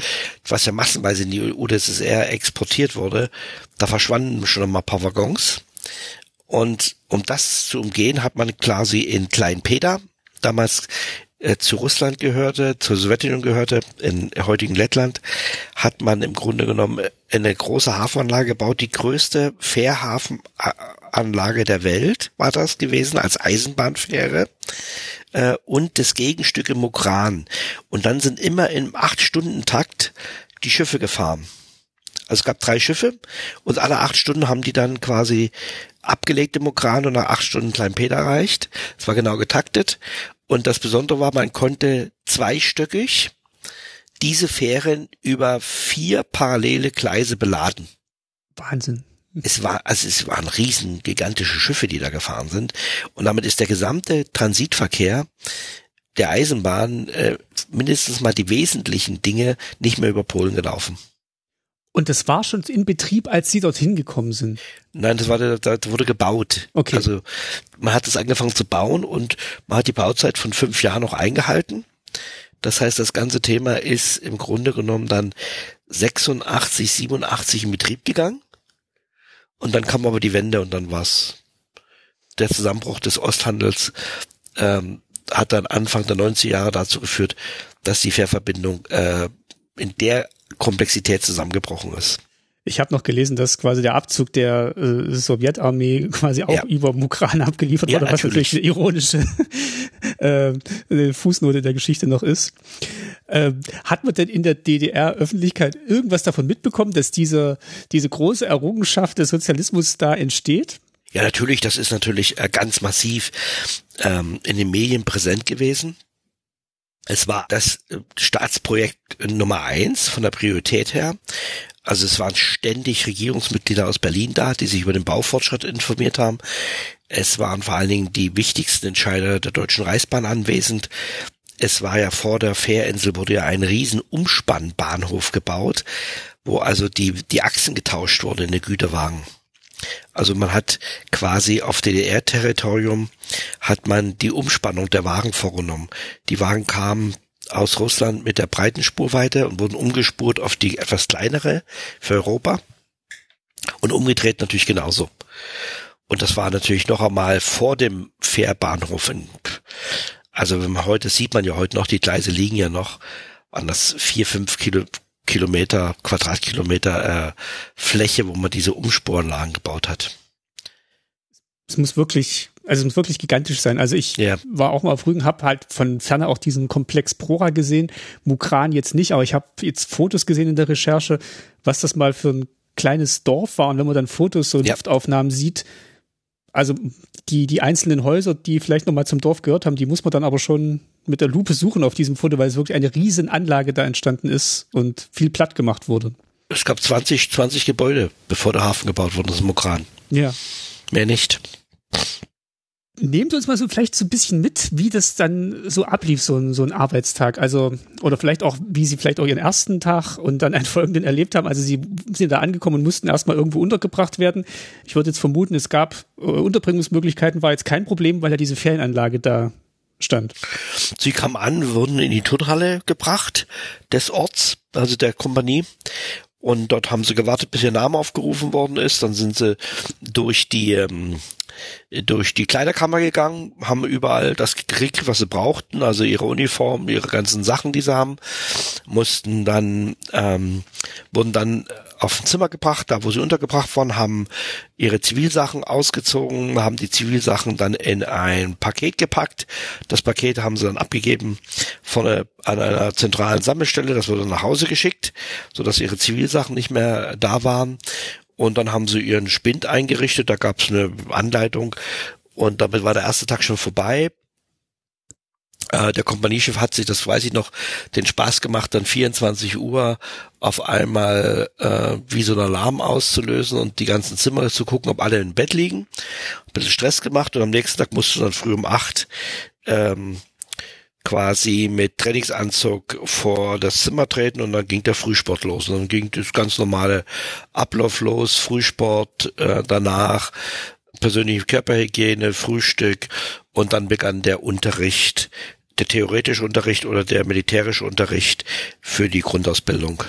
was ja massenweise in die UdSSR exportiert wurde, da verschwanden schon mal ein paar Waggons. Und um das zu umgehen, hat man quasi in Kleinpeter damals äh, zu Russland gehörte, zur Sowjetunion gehörte, in heutigen Lettland, hat man im Grunde genommen eine große Hafenanlage gebaut, die größte Fährhafenanlage der Welt war das gewesen, als Eisenbahnfähre äh, und das Gegenstück im Mukran. Und dann sind immer im acht-Stunden-Takt die Schiffe gefahren. Also es gab drei Schiffe und alle acht Stunden haben die dann quasi abgelegt im Mukran und nach acht Stunden Klein Peter erreicht. Es war genau getaktet. Und das Besondere war, man konnte zweistöckig diese Fähren über vier parallele Gleise beladen. Wahnsinn. Es war, also es waren riesen gigantische Schiffe, die da gefahren sind. Und damit ist der gesamte Transitverkehr der Eisenbahn äh, mindestens mal die wesentlichen Dinge nicht mehr über Polen gelaufen. Und das war schon in Betrieb, als Sie dorthin gekommen sind? Nein, das war, da wurde gebaut. Okay. Also man hat es angefangen zu bauen und man hat die Bauzeit von fünf Jahren noch eingehalten. Das heißt, das ganze Thema ist im Grunde genommen dann 86, 87 in Betrieb gegangen. Und dann kam aber die Wende und dann war's der Zusammenbruch des Osthandels ähm, hat dann Anfang der 90er Jahre dazu geführt, dass die Fährverbindung äh, in der Komplexität zusammengebrochen ist. Ich habe noch gelesen, dass quasi der Abzug der äh, Sowjetarmee quasi auch ja. über Mukran abgeliefert ja, wurde, was natürlich eine ironische äh, Fußnote der Geschichte noch ist. Äh, hat man denn in der DDR-Öffentlichkeit irgendwas davon mitbekommen, dass diese, diese große Errungenschaft des Sozialismus da entsteht? Ja, natürlich, das ist natürlich äh, ganz massiv ähm, in den Medien präsent gewesen. Es war das äh, Staatsprojekt Nummer eins von der Priorität her. Also es waren ständig Regierungsmitglieder aus Berlin da, die sich über den Baufortschritt informiert haben. Es waren vor allen Dingen die wichtigsten Entscheider der Deutschen Reichsbahn anwesend. Es war ja vor der Fährinsel wurde ja ein riesen Umspannbahnhof gebaut, wo also die, die Achsen getauscht wurden in den Güterwagen. Also man hat quasi auf DDR-Territorium hat man die Umspannung der Wagen vorgenommen. Die Wagen kamen aus Russland mit der breiten Spurweite und wurden umgespurt auf die etwas kleinere für Europa und umgedreht natürlich genauso. Und das war natürlich noch einmal vor dem Fährbahnhof. Also wenn man heute sieht man ja heute noch, die Gleise liegen ja noch an das vier, fünf Kilo, Kilometer, Quadratkilometer äh, Fläche, wo man diese Umsporanlagen gebaut hat. Es muss wirklich also es muss wirklich gigantisch sein. Also ich yeah. war auch mal auf Rügen, habe halt von ferne auch diesen Komplex Prora gesehen, Mukran jetzt nicht, aber ich habe jetzt Fotos gesehen in der Recherche, was das mal für ein kleines Dorf war. Und wenn man dann Fotos, so Luftaufnahmen sieht, also die, die einzelnen Häuser, die vielleicht nochmal zum Dorf gehört haben, die muss man dann aber schon mit der Lupe suchen auf diesem Foto, weil es wirklich eine riesen Anlage da entstanden ist und viel platt gemacht wurde. Es gab 20, 20 Gebäude, bevor der Hafen gebaut wurde, das Mokran. Ja. Mehr nicht. Nehmen Sie uns mal so vielleicht so ein bisschen mit, wie das dann so ablief, so ein, so ein Arbeitstag. Also, oder vielleicht auch, wie Sie vielleicht auch Ihren ersten Tag und dann einen folgenden erlebt haben. Also Sie sind da angekommen und mussten erstmal irgendwo untergebracht werden. Ich würde jetzt vermuten, es gab äh, Unterbringungsmöglichkeiten, war jetzt kein Problem, weil ja diese Ferienanlage da stand. Sie kamen an, wurden in die Turnhalle gebracht des Orts, also der Kompanie. Und dort haben sie gewartet, bis ihr Name aufgerufen worden ist. Dann sind sie durch die ähm, durch die Kleiderkammer gegangen, haben überall das gekriegt, was sie brauchten, also ihre Uniform, ihre ganzen Sachen, die sie haben, mussten dann, ähm, wurden dann auf ein Zimmer gebracht, da wo sie untergebracht waren, haben ihre Zivilsachen ausgezogen, haben die Zivilsachen dann in ein Paket gepackt. Das Paket haben sie dann abgegeben von einer, an einer zentralen Sammelstelle, das wurde nach Hause geschickt, so dass ihre Zivilsachen nicht mehr da waren. Und dann haben sie ihren Spind eingerichtet, da gab es eine Anleitung und damit war der erste Tag schon vorbei. Äh, der Kompaniechef hat sich, das weiß ich noch, den Spaß gemacht, dann 24 Uhr auf einmal äh, wie so ein Alarm auszulösen und die ganzen Zimmer zu gucken, ob alle im Bett liegen. Ein bisschen Stress gemacht und am nächsten Tag musst du dann früh um acht ähm, quasi mit Trainingsanzug vor das Zimmer treten und dann ging der Frühsport los. Und dann ging das ganz normale Ablauf los, Frühsport, äh, danach persönliche Körperhygiene, Frühstück und dann begann der Unterricht, der theoretische Unterricht oder der militärische Unterricht für die Grundausbildung.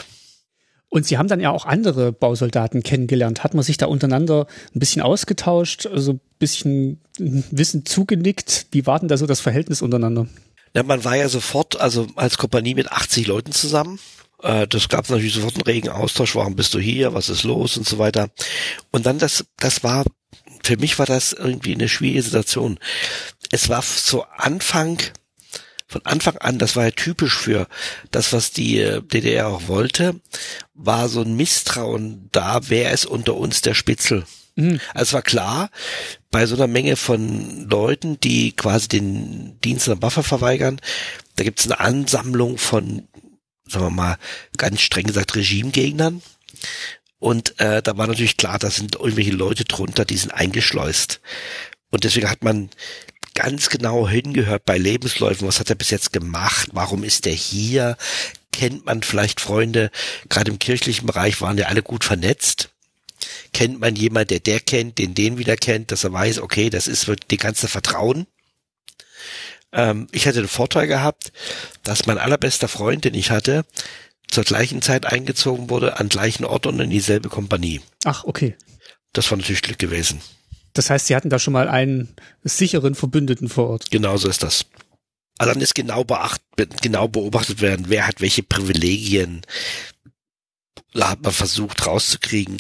Und Sie haben dann ja auch andere Bausoldaten kennengelernt. Hat man sich da untereinander ein bisschen ausgetauscht, also ein bisschen Wissen zugenickt? Wie war denn da so das Verhältnis untereinander? Ja, man war ja sofort, also als Kompanie mit 80 Leuten zusammen. Äh, das gab natürlich sofort einen regen Austausch, warum bist du hier, was ist los und so weiter. Und dann das, das war, für mich war das irgendwie eine schwierige Situation. Es war zu Anfang, von Anfang an, das war ja typisch für das, was die äh, DDR auch wollte, war so ein Misstrauen da, wer ist unter uns der Spitzel. Mhm. Also es war klar, bei so einer Menge von Leuten, die quasi den Dienst an der Waffe verweigern, da gibt es eine Ansammlung von, sagen wir mal, ganz streng gesagt Regimegegnern. Und äh, da war natürlich klar, da sind irgendwelche Leute drunter, die sind eingeschleust. Und deswegen hat man ganz genau hingehört bei Lebensläufen, was hat er bis jetzt gemacht, warum ist er hier, kennt man vielleicht Freunde, gerade im kirchlichen Bereich waren ja alle gut vernetzt. Kennt man jemand, der der kennt, den den wieder kennt, dass er weiß, okay, das ist wird die ganze Vertrauen. Ähm, ich hatte den Vorteil gehabt, dass mein allerbester Freund, den ich hatte, zur gleichen Zeit eingezogen wurde, an gleichen Ort und in dieselbe Kompanie. Ach, okay. Das war natürlich Glück gewesen. Das heißt, Sie hatten da schon mal einen sicheren Verbündeten vor Ort. Genau so ist das. Also dann ist genau, beacht, genau beobachtet werden, wer hat welche Privilegien. Da hat man versucht rauszukriegen,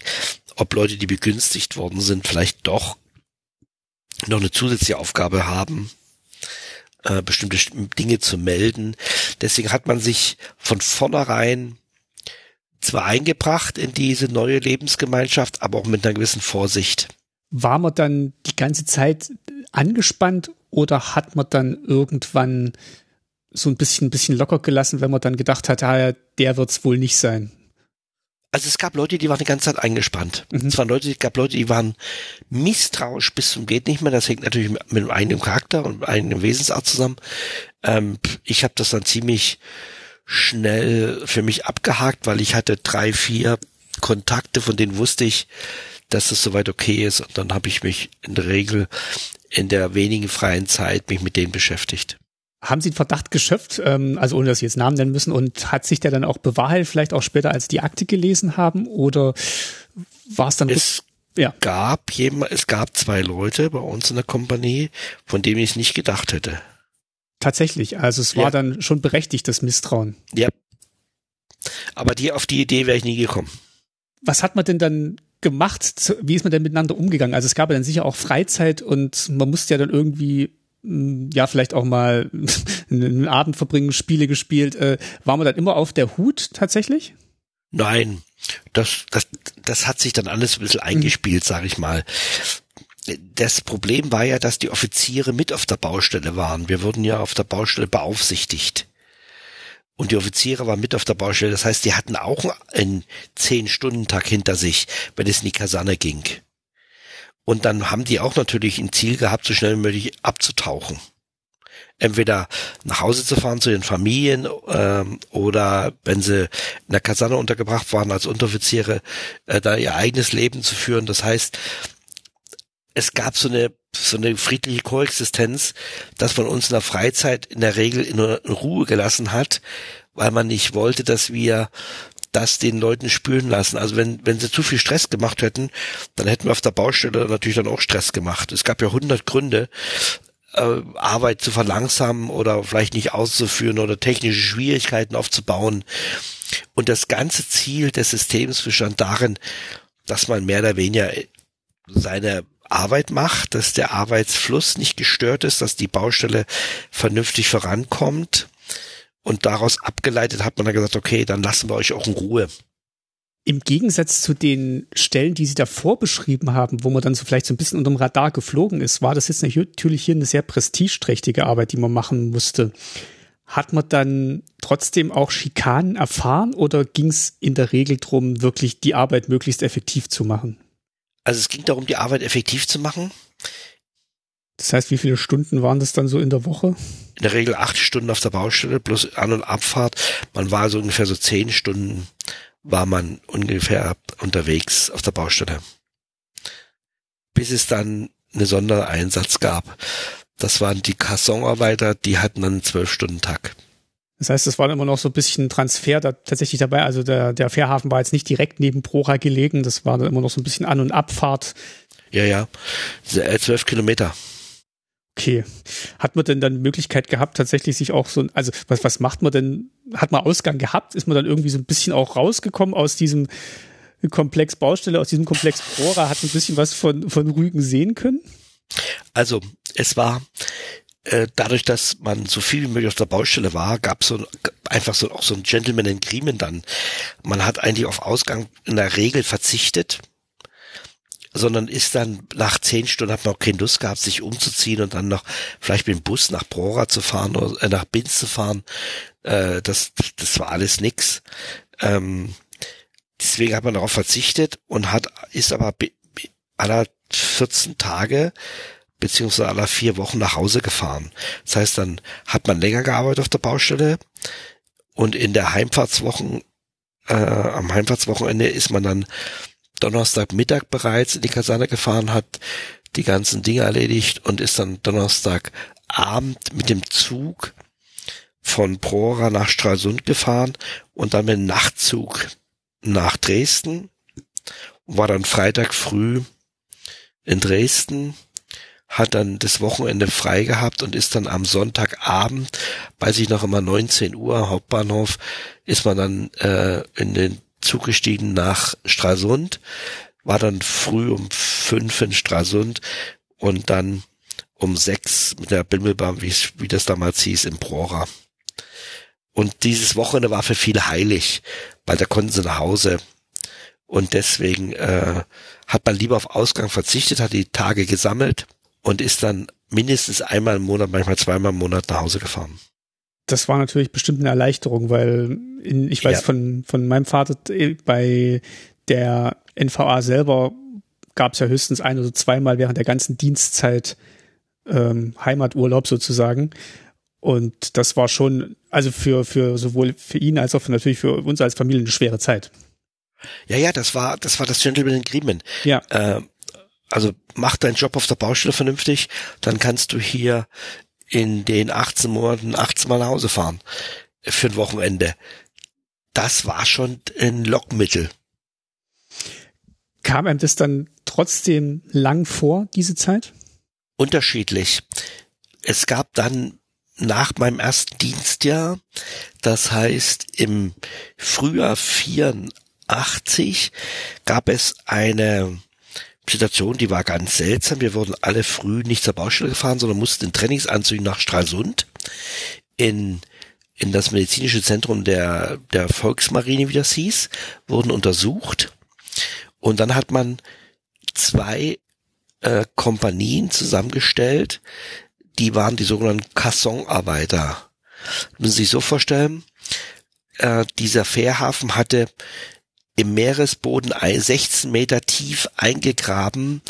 ob Leute, die begünstigt worden sind, vielleicht doch noch eine zusätzliche Aufgabe haben, äh, bestimmte Dinge zu melden. Deswegen hat man sich von vornherein zwar eingebracht in diese neue Lebensgemeinschaft, aber auch mit einer gewissen Vorsicht. War man dann die ganze Zeit angespannt oder hat man dann irgendwann so ein bisschen, ein bisschen locker gelassen, wenn man dann gedacht hat, ah, der wird's wohl nicht sein? Also es gab Leute, die waren die ganze Zeit eingespannt. Mhm. Es waren Leute, es gab Leute, die waren misstrauisch bis zum geht nicht mehr. Das hängt natürlich mit, einem Charakter und einem Wesensart zusammen. Ähm, ich habe das dann ziemlich schnell für mich abgehakt, weil ich hatte drei, vier Kontakte, von denen wusste ich, dass es soweit okay ist. Und dann habe ich mich in der Regel in der wenigen freien Zeit mich mit denen beschäftigt. Haben Sie einen Verdacht geschöpft, ähm, also ohne dass Sie jetzt Namen nennen müssen, und hat sich der dann auch bewahrheitet, vielleicht auch später, als die Akte gelesen haben? Oder war es dann... Es ja. gab jemand, es gab zwei Leute bei uns in der Kompanie, von denen ich es nicht gedacht hätte. Tatsächlich, also es war ja. dann schon berechtigt, das Misstrauen. Ja. Aber die, auf die Idee wäre ich nie gekommen. Was hat man denn dann gemacht? Wie ist man denn miteinander umgegangen? Also es gab ja dann sicher auch Freizeit und man musste ja dann irgendwie hm, ja, vielleicht auch mal einen Abend verbringen, Spiele gespielt. Äh, war man dann immer auf der Hut tatsächlich? Nein, das, das, das hat sich dann alles ein bisschen mhm. eingespielt, mhm. sage ich mal. Das Problem war ja, dass die Offiziere mit auf der Baustelle waren. Wir wurden ja auf der Baustelle beaufsichtigt. Und die Offiziere waren mit auf der Baustelle. Das heißt, die hatten auch einen Zehn-Stunden-Tag hinter sich, wenn es in die Kaserne ging. Und dann haben die auch natürlich ein Ziel gehabt, so schnell wie möglich abzutauchen. Entweder nach Hause zu fahren zu ihren Familien ähm, oder wenn sie in der Kaserne untergebracht waren als Unteroffiziere, äh, da ihr eigenes Leben zu führen. Das heißt, es gab so eine so eine friedliche Koexistenz, dass man uns in der Freizeit in der Regel in, Ruhe gelassen hat, weil man nicht wollte, dass wir das den Leuten spüren lassen. Also wenn, wenn sie zu viel Stress gemacht hätten, dann hätten wir auf der Baustelle natürlich dann auch Stress gemacht. Es gab ja hundert Gründe, äh, Arbeit zu verlangsamen oder vielleicht nicht auszuführen oder technische Schwierigkeiten aufzubauen. Und das ganze Ziel des Systems bestand darin, dass man mehr oder weniger seine Arbeit macht, dass der Arbeitsfluss nicht gestört ist, dass die Baustelle vernünftig vorankommt. Und daraus abgeleitet hat man dann gesagt, okay, dann lassen wir euch auch in Ruhe. Im Gegensatz zu den Stellen, die Sie davor beschrieben haben, wo man dann so vielleicht so ein bisschen unterm Radar geflogen ist, war das jetzt natürlich hier eine sehr prestigeträchtige Arbeit, die man machen musste. Hat man dann trotzdem auch Schikanen erfahren oder ging es in der Regel darum, wirklich die Arbeit möglichst effektiv zu machen? Also es ging darum, die Arbeit effektiv zu machen. Das heißt, wie viele Stunden waren das dann so in der Woche? In der Regel acht Stunden auf der Baustelle plus An- und Abfahrt. Man war so ungefähr so zehn Stunden war man ungefähr unterwegs auf der Baustelle. Bis es dann eine Sondereinsatz gab. Das waren die Cassonarbeiter, die hatten dann einen zwölf Stunden Tag. Das heißt, es war immer noch so ein bisschen Transfer da tatsächlich dabei. Also der, der Fährhafen war jetzt nicht direkt neben Prora gelegen. Das war dann immer noch so ein bisschen An- und Abfahrt. Ja, ja. Äh, zwölf Kilometer. Okay. Hat man denn dann Möglichkeit gehabt, tatsächlich sich auch so, also was, was macht man denn? Hat man Ausgang gehabt? Ist man dann irgendwie so ein bisschen auch rausgekommen aus diesem Komplex Baustelle, aus diesem Komplex Bohrer? Hat ein bisschen was von, von Rügen sehen können? Also, es war, dadurch, dass man so viel wie möglich auf der Baustelle war, gab es so einfach so auch so ein Gentleman Agreement dann. Man hat eigentlich auf Ausgang in der Regel verzichtet sondern ist dann nach zehn Stunden hat man auch keine Lust gehabt, sich umzuziehen und dann noch vielleicht mit dem Bus nach Brora zu fahren oder äh, nach Binz zu fahren. Äh, das, das war alles nix. Ähm, deswegen hat man darauf verzichtet und hat ist aber aller 14 Tage beziehungsweise aller vier Wochen nach Hause gefahren. Das heißt, dann hat man länger gearbeitet auf der Baustelle und in der Heimfahrtswochen, äh, am Heimfahrtswochenende ist man dann Donnerstagmittag bereits in die Kaserne gefahren, hat die ganzen Dinge erledigt und ist dann Donnerstagabend mit dem Zug von Prora nach Stralsund gefahren und dann mit dem Nachtzug nach Dresden, war dann Freitag früh in Dresden, hat dann das Wochenende frei gehabt und ist dann am Sonntagabend, weiß ich noch immer 19 Uhr, Hauptbahnhof, ist man dann äh, in den zugestiegen nach Stralsund, war dann früh um fünf in Stralsund und dann um sechs mit der Bimmelbahn, wie, wie das damals hieß, in Prora. Und dieses Wochenende war für viele heilig, weil da konnten sie nach Hause. Und deswegen äh, hat man lieber auf Ausgang verzichtet, hat die Tage gesammelt und ist dann mindestens einmal im Monat, manchmal zweimal im Monat nach Hause gefahren das war natürlich bestimmt eine Erleichterung, weil in, ich weiß ja. von, von meinem Vater bei der NVA selber gab es ja höchstens ein oder zweimal während der ganzen Dienstzeit ähm, Heimaturlaub sozusagen. Und das war schon, also für, für sowohl für ihn als auch für, natürlich für uns als Familie eine schwere Zeit. Ja, ja, das war, das war das Gentleman Agreement. Ja. Äh, also mach deinen Job auf der Baustelle vernünftig, dann kannst du hier in den 18 Monaten 18 Mal nach Hause fahren für ein Wochenende. Das war schon ein Lockmittel. Kam einem das dann trotzdem lang vor, diese Zeit? Unterschiedlich. Es gab dann nach meinem ersten Dienstjahr, das heißt im Frühjahr 84, gab es eine Situation, die war ganz seltsam. Wir wurden alle früh nicht zur Baustelle gefahren, sondern mussten in Trainingsanzügen nach Stralsund in in das medizinische Zentrum der der Volksmarine, wie das hieß, wurden untersucht und dann hat man zwei äh, Kompanien zusammengestellt, die waren die sogenannten Cassonarbeiter. Müssen Sie sich so vorstellen, äh, dieser Fährhafen hatte im Meeresboden 16 Meter tief eingegraben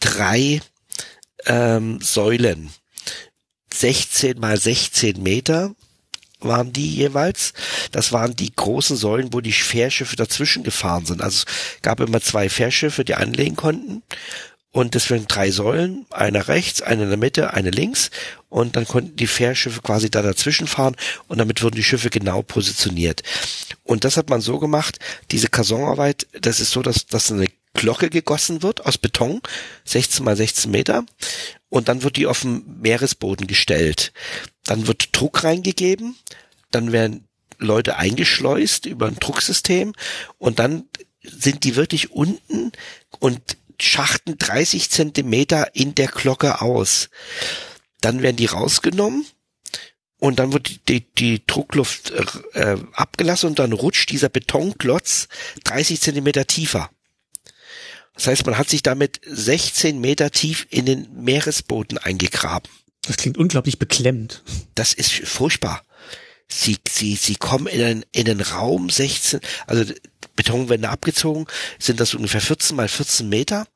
drei ähm, Säulen. 16 mal 16 Meter waren die jeweils. Das waren die großen Säulen, wo die Fährschiffe dazwischen gefahren sind. Also es gab immer zwei Fährschiffe, die anlegen konnten. Und das waren drei Säulen, eine rechts, eine in der Mitte, eine links. Und dann konnten die Fährschiffe quasi da dazwischen fahren und damit wurden die Schiffe genau positioniert. Und das hat man so gemacht, diese Kasonarbeit, das ist so, dass, dass eine Glocke gegossen wird aus Beton, 16 mal 16 Meter, und dann wird die auf dem Meeresboden gestellt. Dann wird Druck reingegeben, dann werden Leute eingeschleust über ein Drucksystem und dann sind die wirklich unten und schachten 30 Zentimeter in der Glocke aus. Dann werden die rausgenommen und dann wird die, die, Druckluft äh, abgelassen und dann rutscht dieser Betonklotz 30 Zentimeter tiefer. Das heißt, man hat sich damit 16 Meter tief in den Meeresboden eingegraben. Das klingt unglaublich beklemmend. Das ist furchtbar. Sie, sie, sie kommen in einen, in einen Raum 16, also Betonwände abgezogen, sind das ungefähr 14 mal 14 Meter.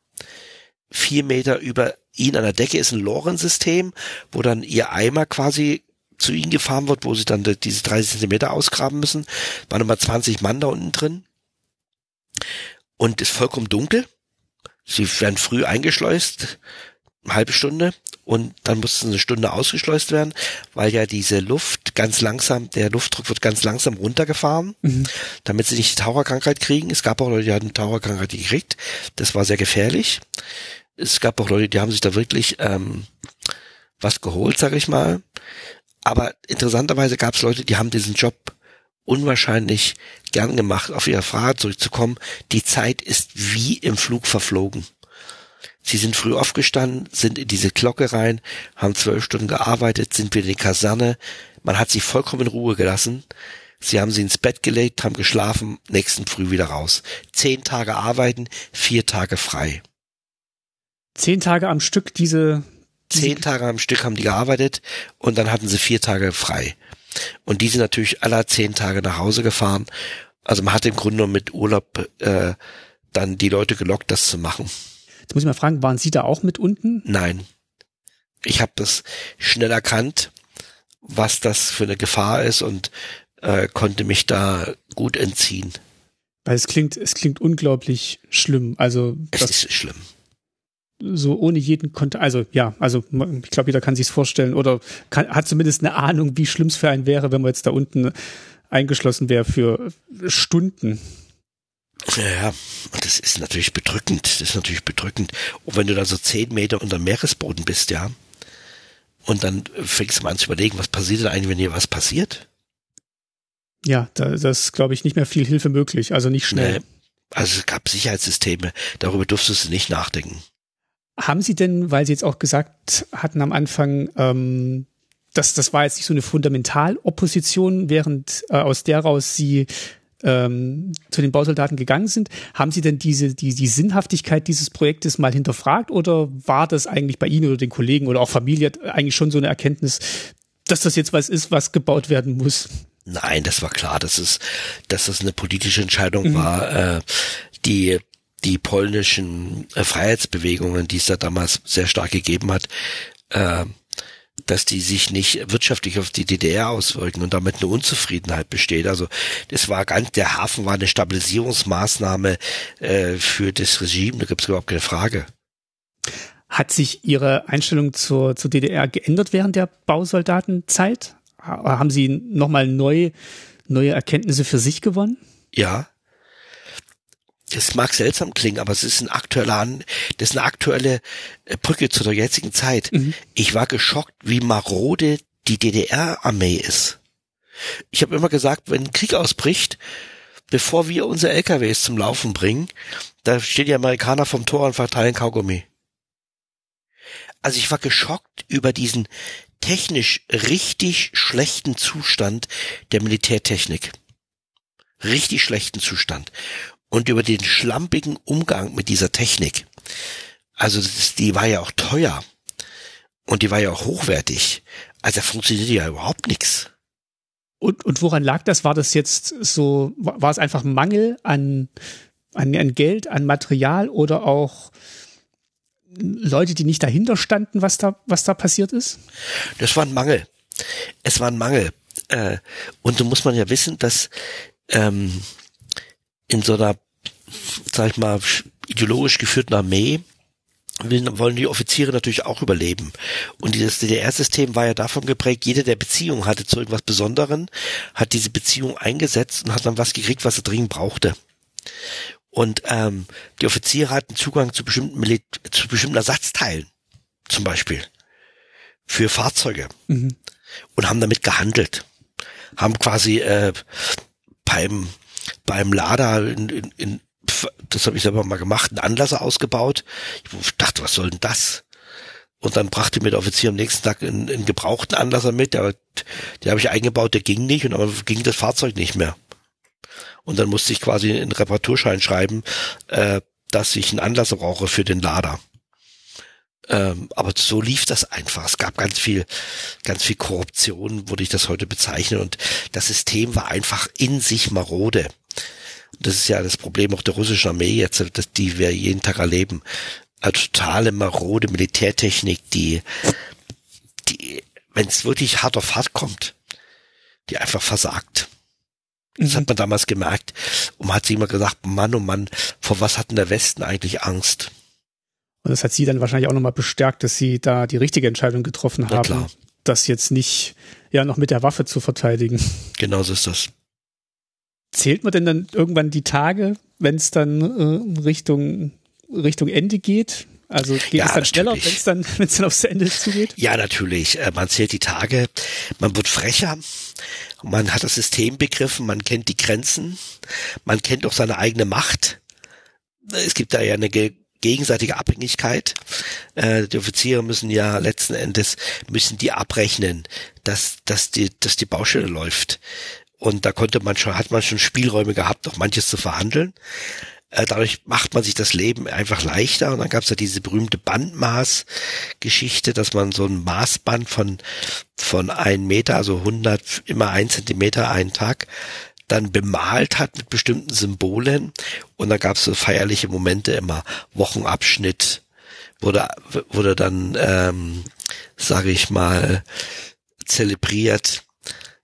Vier Meter über ihnen an der Decke ist ein Lorensystem, wo dann ihr Eimer quasi zu ihnen gefahren wird, wo sie dann diese 30 Zentimeter ausgraben müssen. Waren immer 20 Mann da unten drin. Und ist vollkommen dunkel. Sie werden früh eingeschleust, halbe Stunde und dann mussten eine Stunde ausgeschleust werden, weil ja diese Luft ganz langsam, der Luftdruck wird ganz langsam runtergefahren, mhm. damit sie nicht die Taucherkrankheit kriegen. Es gab auch Leute, die hatten Taucherkrankheit gekriegt. Das war sehr gefährlich. Es gab auch Leute, die haben sich da wirklich ähm, was geholt, sag ich mal. Aber interessanterweise gab es Leute, die haben diesen Job unwahrscheinlich gern gemacht, auf ihre Frage zurückzukommen. Die Zeit ist wie im Flug verflogen. Sie sind früh aufgestanden, sind in diese Glocke rein, haben zwölf Stunden gearbeitet, sind wieder in die Kaserne. Man hat sie vollkommen in Ruhe gelassen. Sie haben sie ins Bett gelegt, haben geschlafen, nächsten Früh wieder raus. Zehn Tage arbeiten, vier Tage frei. Zehn Tage am Stück diese, diese Zehn Tage am Stück haben die gearbeitet und dann hatten sie vier Tage frei. Und die sind natürlich aller zehn Tage nach Hause gefahren. Also man hat im Grunde mit Urlaub äh, dann die Leute gelockt, das zu machen. Jetzt muss ich mal fragen, waren Sie da auch mit unten? Nein. Ich habe das schnell erkannt, was das für eine Gefahr ist und äh, konnte mich da gut entziehen. Weil es klingt, es klingt unglaublich schlimm. Also es ist schlimm. So ohne jeden Kontakt. Also ja, also ich glaube, jeder kann sich's vorstellen oder kann, hat zumindest eine Ahnung, wie schlimm es für einen wäre, wenn man jetzt da unten eingeschlossen wäre für Stunden. Ja, das ist natürlich bedrückend. Das ist natürlich bedrückend. Und wenn du da so zehn Meter unter Meeresboden bist, ja, und dann fängst du mal an zu überlegen, was passiert denn eigentlich, wenn hier was passiert? Ja, da, das ist, glaube ich, nicht mehr viel Hilfe möglich. Also nicht schnell. Nee. Also es gab Sicherheitssysteme, darüber durftest du nicht nachdenken. Haben Sie denn, weil Sie jetzt auch gesagt hatten am Anfang, ähm, dass das war jetzt nicht so eine Fundamentalopposition, während äh, aus der raus Sie ähm, zu den Bausoldaten gegangen sind. Haben Sie denn diese, die, die Sinnhaftigkeit dieses Projektes mal hinterfragt oder war das eigentlich bei Ihnen oder den Kollegen oder auch Familie eigentlich schon so eine Erkenntnis, dass das jetzt was ist, was gebaut werden muss? Nein, das war klar, dass es, dass das eine politische Entscheidung mhm. war, äh, die die polnischen äh, Freiheitsbewegungen, die es da damals sehr stark gegeben hat, äh, dass die sich nicht wirtschaftlich auf die DDR auswirken und damit eine Unzufriedenheit besteht. Also das war ganz, der Hafen war eine Stabilisierungsmaßnahme äh, für das Regime, da gibt es überhaupt keine Frage. Hat sich Ihre Einstellung zur, zur DDR geändert während der Bausoldatenzeit? Haben Sie nochmal neu, neue Erkenntnisse für sich gewonnen? Ja, das mag seltsam klingen, aber es ist ein aktueller, das ist eine aktuelle äh, Brücke zu der jetzigen Zeit. Mhm. Ich war geschockt, wie marode die DDR-Armee ist. Ich habe immer gesagt, wenn ein Krieg ausbricht, bevor wir unsere LKWs zum Laufen bringen, da stehen die Amerikaner vom Tor und verteilen Kaugummi. Also ich war geschockt über diesen technisch richtig schlechten Zustand der Militärtechnik. Richtig schlechten Zustand und über den schlampigen Umgang mit dieser Technik. Also das, die war ja auch teuer und die war ja auch hochwertig. Also da funktionierte ja überhaupt nichts. Und, und woran lag das? War das jetzt so, war es einfach Mangel an, an, an Geld, an Material oder auch Leute, die nicht dahinter standen, was da, was da passiert ist? Das war ein Mangel. Es war ein Mangel. Äh, und so muss man ja wissen, dass ähm, in so einer, sag ich mal, ideologisch geführten Armee wollen die Offiziere natürlich auch überleben. Und dieses DDR-System war ja davon geprägt, jeder, der Beziehung hatte zu irgendwas Besonderen, hat diese Beziehung eingesetzt und hat dann was gekriegt, was er dringend brauchte. Und ähm, die Offiziere hatten Zugang zu bestimmten, Milit zu bestimmten Ersatzteilen, zum Beispiel, für Fahrzeuge. Mhm. Und haben damit gehandelt. Haben quasi äh, beim beim Lader in, in, in das habe ich selber mal gemacht, einen Anlasser ausgebaut. Ich dachte, was soll denn das? Und dann brachte mir der Offizier am nächsten Tag einen, einen gebrauchten Anlasser mit, der, der habe ich eingebaut, der ging nicht und aber ging das Fahrzeug nicht mehr. Und dann musste ich quasi einen Reparaturschein schreiben, äh, dass ich einen Anlasser brauche für den Lader. Ähm, aber so lief das einfach. Es gab ganz viel, ganz viel Korruption, würde ich das heute bezeichnen. Und das System war einfach in sich marode. Das ist ja das Problem auch der russischen Armee jetzt, die wir jeden Tag erleben. Eine totale marode Militärtechnik, die, die, wenn es wirklich hart auf hart kommt, die einfach versagt. Das mhm. hat man damals gemerkt. Und man hat sich immer gesagt, Mann, oh Mann, vor was hat denn der Westen eigentlich Angst? Und das hat sie dann wahrscheinlich auch nochmal bestärkt, dass sie da die richtige Entscheidung getroffen haben, klar. das jetzt nicht ja noch mit der Waffe zu verteidigen. Genau so ist das. Zählt man denn dann irgendwann die Tage, wenn es dann äh, Richtung Richtung Ende geht? Also geht ja, es dann schneller, wenn es dann, dann aufs Ende zugeht? Ja, natürlich. Äh, man zählt die Tage, man wird frecher, man hat das System begriffen, man kennt die Grenzen, man kennt auch seine eigene Macht. Es gibt da ja eine gegenseitige Abhängigkeit. Äh, die Offiziere müssen ja letzten Endes müssen die abrechnen, dass, dass die, dass die Baustelle läuft. Und da konnte man schon, hat man schon Spielräume gehabt, auch manches zu verhandeln. Äh, dadurch macht man sich das Leben einfach leichter. Und dann gab es ja diese berühmte Bandmaß-Geschichte, dass man so ein Maßband von, von ein Meter, also 100, immer ein Zentimeter einen Tag, dann bemalt hat mit bestimmten Symbolen. Und da gab es so feierliche Momente immer, Wochenabschnitt, wurde, wurde dann, ähm, sage ich mal, zelebriert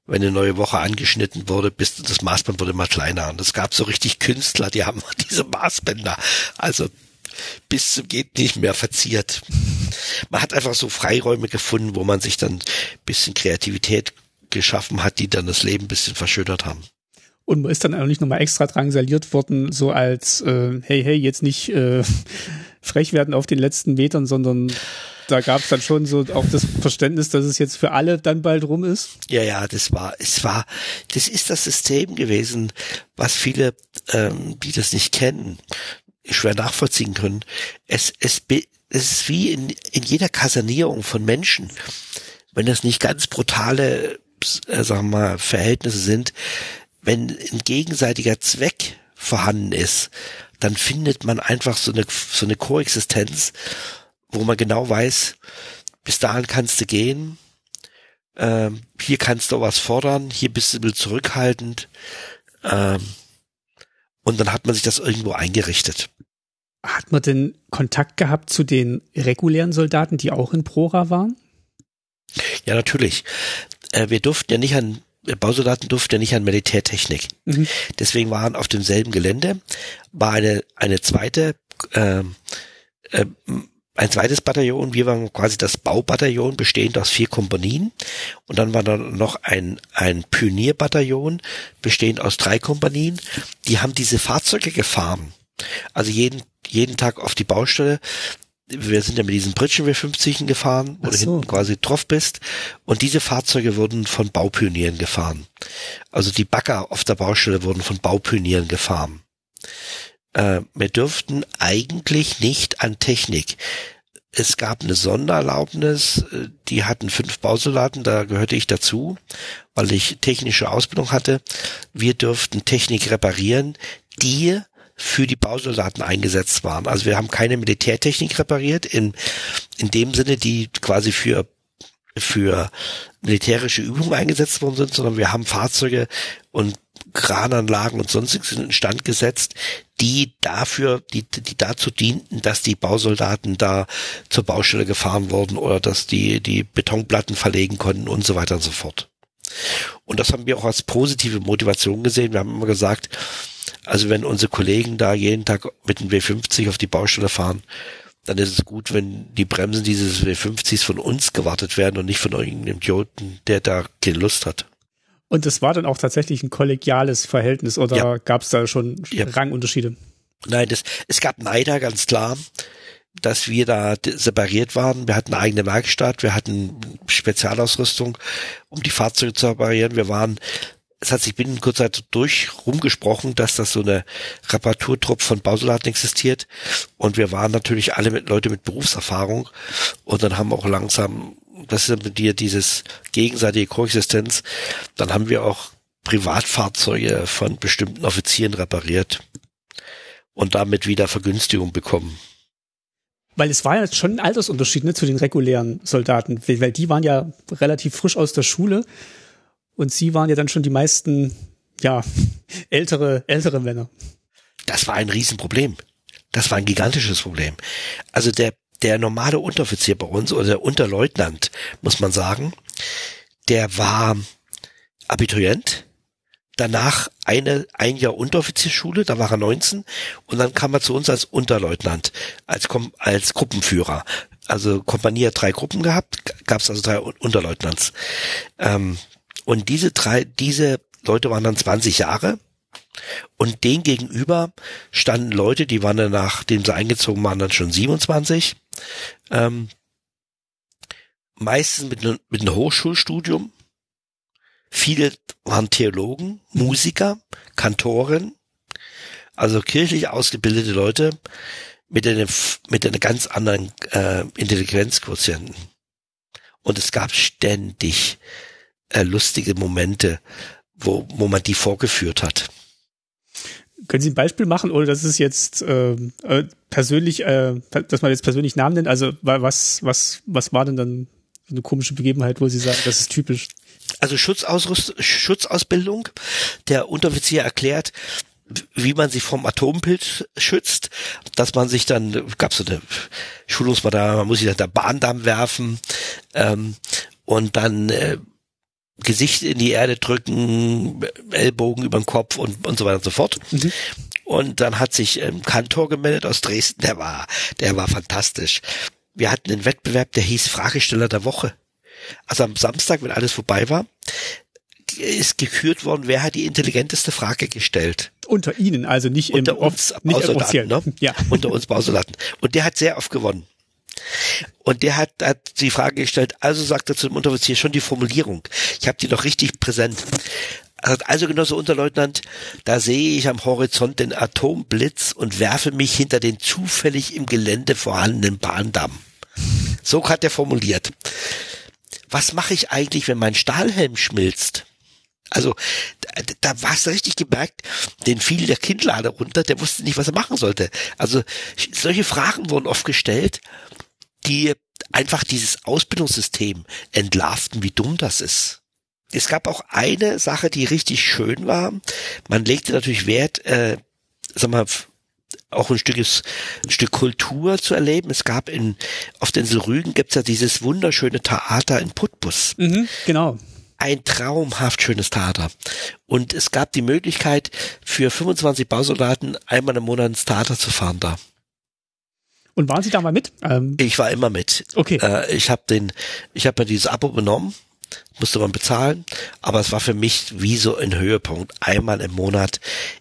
wenn eine neue Woche angeschnitten wurde, bis das Maßband wurde immer kleiner. Und es gab so richtig Künstler, die haben diese Maßbänder, also bis zum geht nicht mehr verziert. Man hat einfach so Freiräume gefunden, wo man sich dann bisschen Kreativität geschaffen hat, die dann das Leben bisschen verschönert haben. Und man ist dann auch nicht nochmal extra drangsaliert worden, so als, äh, hey, hey, jetzt nicht äh, frech werden auf den letzten Metern, sondern da gab es dann schon so auch das Verständnis, dass es jetzt für alle dann bald rum ist. Ja, ja, das war, es war, das ist das System gewesen, was viele, ähm, die das nicht kennen, schwer nachvollziehen können. Es, es, es ist wie in, in jeder Kasernierung von Menschen, wenn das nicht ganz brutale, äh, sagen wir mal, Verhältnisse sind, wenn ein gegenseitiger Zweck vorhanden ist, dann findet man einfach so eine, so eine Koexistenz, wo man genau weiß, bis dahin kannst du gehen, ähm, hier kannst du was fordern, hier bist du ein bisschen zurückhaltend, ähm, und dann hat man sich das irgendwo eingerichtet. Hat man denn Kontakt gehabt zu den regulären Soldaten, die auch in Prora waren? Ja, natürlich. Äh, wir durften ja nicht an Bausoldaten durften ja nicht an Militärtechnik. Mhm. Deswegen waren auf demselben Gelände war eine eine zweite äh, äh, ein zweites Bataillon, wir waren quasi das Baubataillon, bestehend aus vier Kompanien. Und dann war da noch ein, ein Pionierbataillon, bestehend aus drei Kompanien. Die haben diese Fahrzeuge gefahren. Also jeden, jeden Tag auf die Baustelle. Wir sind ja mit diesen Britschen W50 gefahren, wo so. du hinten quasi drauf bist. Und diese Fahrzeuge wurden von Baupionieren gefahren. Also die Bagger auf der Baustelle wurden von Baupionieren gefahren äh, wir dürften eigentlich nicht an Technik. Es gab eine Sondererlaubnis, äh, die hatten fünf Bausoldaten, da gehörte ich dazu, weil ich technische Ausbildung hatte. Wir dürften Technik reparieren, die für die Bausoldaten eingesetzt waren. Also wir haben keine Militärtechnik repariert, in, in dem Sinne, die quasi für für militärische Übungen eingesetzt worden sind, sondern wir haben Fahrzeuge und Krananlagen und sonstiges in Stand gesetzt, die dafür, die, die dazu dienten, dass die Bausoldaten da zur Baustelle gefahren wurden oder dass die, die Betonplatten verlegen konnten und so weiter und so fort. Und das haben wir auch als positive Motivation gesehen. Wir haben immer gesagt, also wenn unsere Kollegen da jeden Tag mit dem W50 auf die Baustelle fahren, dann ist es gut, wenn die Bremsen dieses W50s von uns gewartet werden und nicht von irgendeinem Idioten, der da keine Lust hat. Und es war dann auch tatsächlich ein kollegiales Verhältnis oder ja. gab es da schon ja. Rangunterschiede? Nein, das, es gab Neider, ganz klar, dass wir da separiert waren. Wir hatten eine eigene Werkstatt, wir hatten Spezialausrüstung, um die Fahrzeuge zu reparieren. Wir waren, es hat sich binnen kurzer Zeit durch rumgesprochen, dass das so eine Reparaturtrupp von Bausoldaten existiert. Und wir waren natürlich alle mit Leute mit Berufserfahrung. Und dann haben auch langsam das ist mit dir dieses gegenseitige Koexistenz, dann haben wir auch Privatfahrzeuge von bestimmten Offizieren repariert und damit wieder Vergünstigung bekommen. Weil es war ja schon ein Altersunterschied ne, zu den regulären Soldaten, weil die waren ja relativ frisch aus der Schule und sie waren ja dann schon die meisten, ja, ältere, ältere Männer. Das war ein Riesenproblem. Das war ein gigantisches Problem. Also der der normale Unteroffizier bei uns oder der Unterleutnant, muss man sagen, der war Abiturient, danach eine, ein Jahr Unteroffizierschule, da war er 19 und dann kam er zu uns als Unterleutnant, als, als Gruppenführer. Also Kompanie hat drei Gruppen gehabt, gab es also drei Unterleutnants. Ähm, und diese drei, diese Leute waren dann 20 Jahre Und den gegenüber standen Leute, die waren dann nachdem sie eingezogen waren, dann schon 27. Ähm, meistens mit, ne, mit einem Hochschulstudium. Viele waren Theologen, Musiker, Kantoren, also kirchlich ausgebildete Leute mit einem, mit einer ganz anderen äh, Intelligenzquotienten. Und es gab ständig äh, lustige Momente, wo, wo man die vorgeführt hat. Können Sie ein Beispiel machen, oder das ist jetzt äh, äh, persönlich, äh, dass man jetzt persönlich Namen nennt? Also was, was, was war denn dann eine komische Begebenheit, wo Sie sagen, das ist typisch? Also Schutzausrüst Schutzausbildung. Der Unteroffizier erklärt, wie man sich vom Atompilz schützt, dass man sich dann, gab so eine Schulungsmaterial, man muss sich dann der Bahndamm werfen ähm, und dann äh, Gesicht in die Erde drücken, Ellbogen über den Kopf und, und so weiter und so fort. Mhm. Und dann hat sich ähm, Kantor gemeldet aus Dresden, der war, der war fantastisch. Wir hatten einen Wettbewerb, der hieß Fragesteller der Woche. Also am Samstag, wenn alles vorbei war, ist gekürt worden, wer hat die intelligenteste Frage gestellt. Unter Ihnen, also nicht unter im uns nicht Bausoldaten, ne? ja. Unter uns Bausoldaten. Und der hat sehr oft gewonnen. Und der hat, hat die Frage gestellt, also sagt er zu dem Unteroffizier schon die Formulierung. Ich habe die noch richtig präsent. Also Genosse Unterleutnant, da sehe ich am Horizont den Atomblitz und werfe mich hinter den zufällig im Gelände vorhandenen Bahndamm. So hat er formuliert. Was mache ich eigentlich, wenn mein Stahlhelm schmilzt? Also da, da war es richtig gemerkt, den fiel der Kindlade runter, der wusste nicht, was er machen sollte. Also solche Fragen wurden oft gestellt, die einfach dieses Ausbildungssystem entlarvten, wie dumm das ist. Es gab auch eine Sache, die richtig schön war. Man legte natürlich Wert, äh, sag mal, auch ein Stück, ein Stück Kultur zu erleben. Es gab in, auf der Insel Rügen gibt's ja dieses wunderschöne Theater in Putbus. Mhm, genau ein traumhaft schönes Theater. Und es gab die Möglichkeit, für 25 Bausoldaten einmal im Monat ins Theater zu fahren da. Und waren Sie da mal mit? Ähm ich war immer mit. Okay. Äh, ich habe den, ich habe mir dieses Abo benommen musste man bezahlen, aber es war für mich wie so ein Höhepunkt, einmal im Monat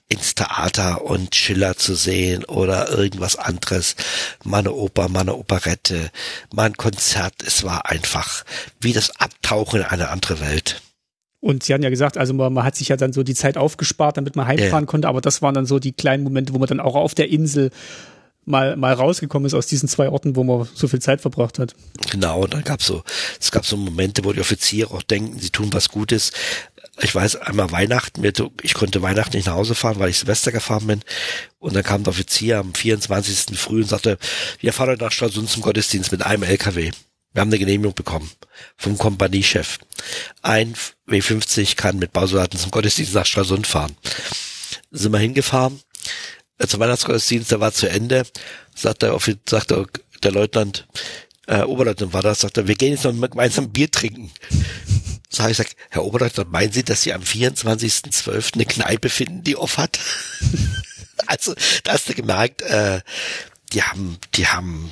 ins Theater und Schiller zu sehen oder irgendwas anderes, mal eine Oper, mal eine Operette, mal ein Konzert. Es war einfach wie das Abtauchen in eine andere Welt. Und Sie hatten ja gesagt, also man, man, hat sich ja dann so die Zeit aufgespart, damit man heimfahren ja. konnte, aber das waren dann so die kleinen Momente, wo man dann auch auf der Insel mal, mal rausgekommen ist aus diesen zwei Orten, wo man so viel Zeit verbracht hat. Genau, und dann gab so, es gab so Momente, wo die Offiziere auch denken, sie tun was Gutes. Ich weiß, einmal Weihnachten, ich konnte Weihnachten nicht nach Hause fahren, weil ich Silvester gefahren bin. Und dann kam der Offizier am 24. früh und sagte, wir fahren heute nach Stralsund zum Gottesdienst mit einem LKW. Wir haben eine Genehmigung bekommen vom Kompaniechef. Ein W50 kann mit Bausoldaten zum Gottesdienst nach Stralsund fahren. Sind wir hingefahren, zum Weihnachtsgottesdienst, der war zu Ende, sagt der, sagt der, der Leutnant, äh, Oberleutnant war das, sagt er, wir gehen jetzt noch gemeinsam Bier trinken. So habe ich gesagt, Herr Oberleutnant, meinen Sie, dass Sie am 24.12. eine Kneipe finden, die off hat? also, da hast du gemerkt, äh, die haben, die haben,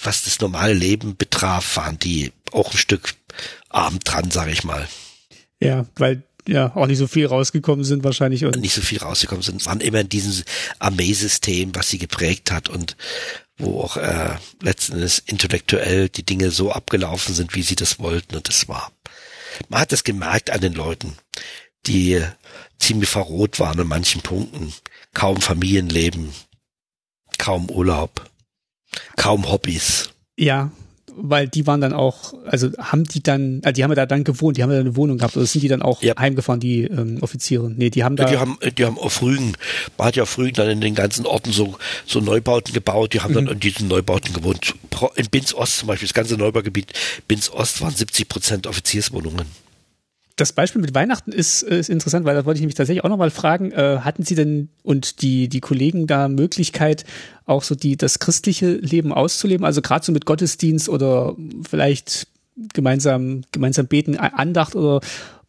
was das normale Leben betraf, waren die auch ein Stück arm dran, sage ich mal. Ja, weil ja auch nicht so viel rausgekommen sind wahrscheinlich. Und nicht so viel rausgekommen sind, waren immer in diesem Armeesystem, was sie geprägt hat und wo auch äh, letzten Endes intellektuell die Dinge so abgelaufen sind, wie sie das wollten und das war. Man hat das gemerkt an den Leuten, die ziemlich verroht waren an manchen Punkten. Kaum Familienleben, kaum Urlaub, kaum Hobbys. Ja, weil die waren dann auch, also haben die dann, also die haben ja da dann gewohnt, die haben ja eine Wohnung gehabt, oder sind die dann auch ja. heimgefahren, die ähm, Offiziere? Nee, die haben da. Ja, die haben, die haben auf Rügen, man hat ja auf Rügen dann in den ganzen Orten so, so Neubauten gebaut, die haben mhm. dann in diesen Neubauten gewohnt. In Binz Ost zum Beispiel, das ganze Neubaugebiet Binz Ost waren 70 Prozent Offizierswohnungen das Beispiel mit Weihnachten ist, ist interessant, weil da wollte ich mich tatsächlich auch nochmal fragen, äh, hatten Sie denn und die, die Kollegen da Möglichkeit, auch so die, das christliche Leben auszuleben? Also gerade so mit Gottesdienst oder vielleicht gemeinsam, gemeinsam beten, Andacht oder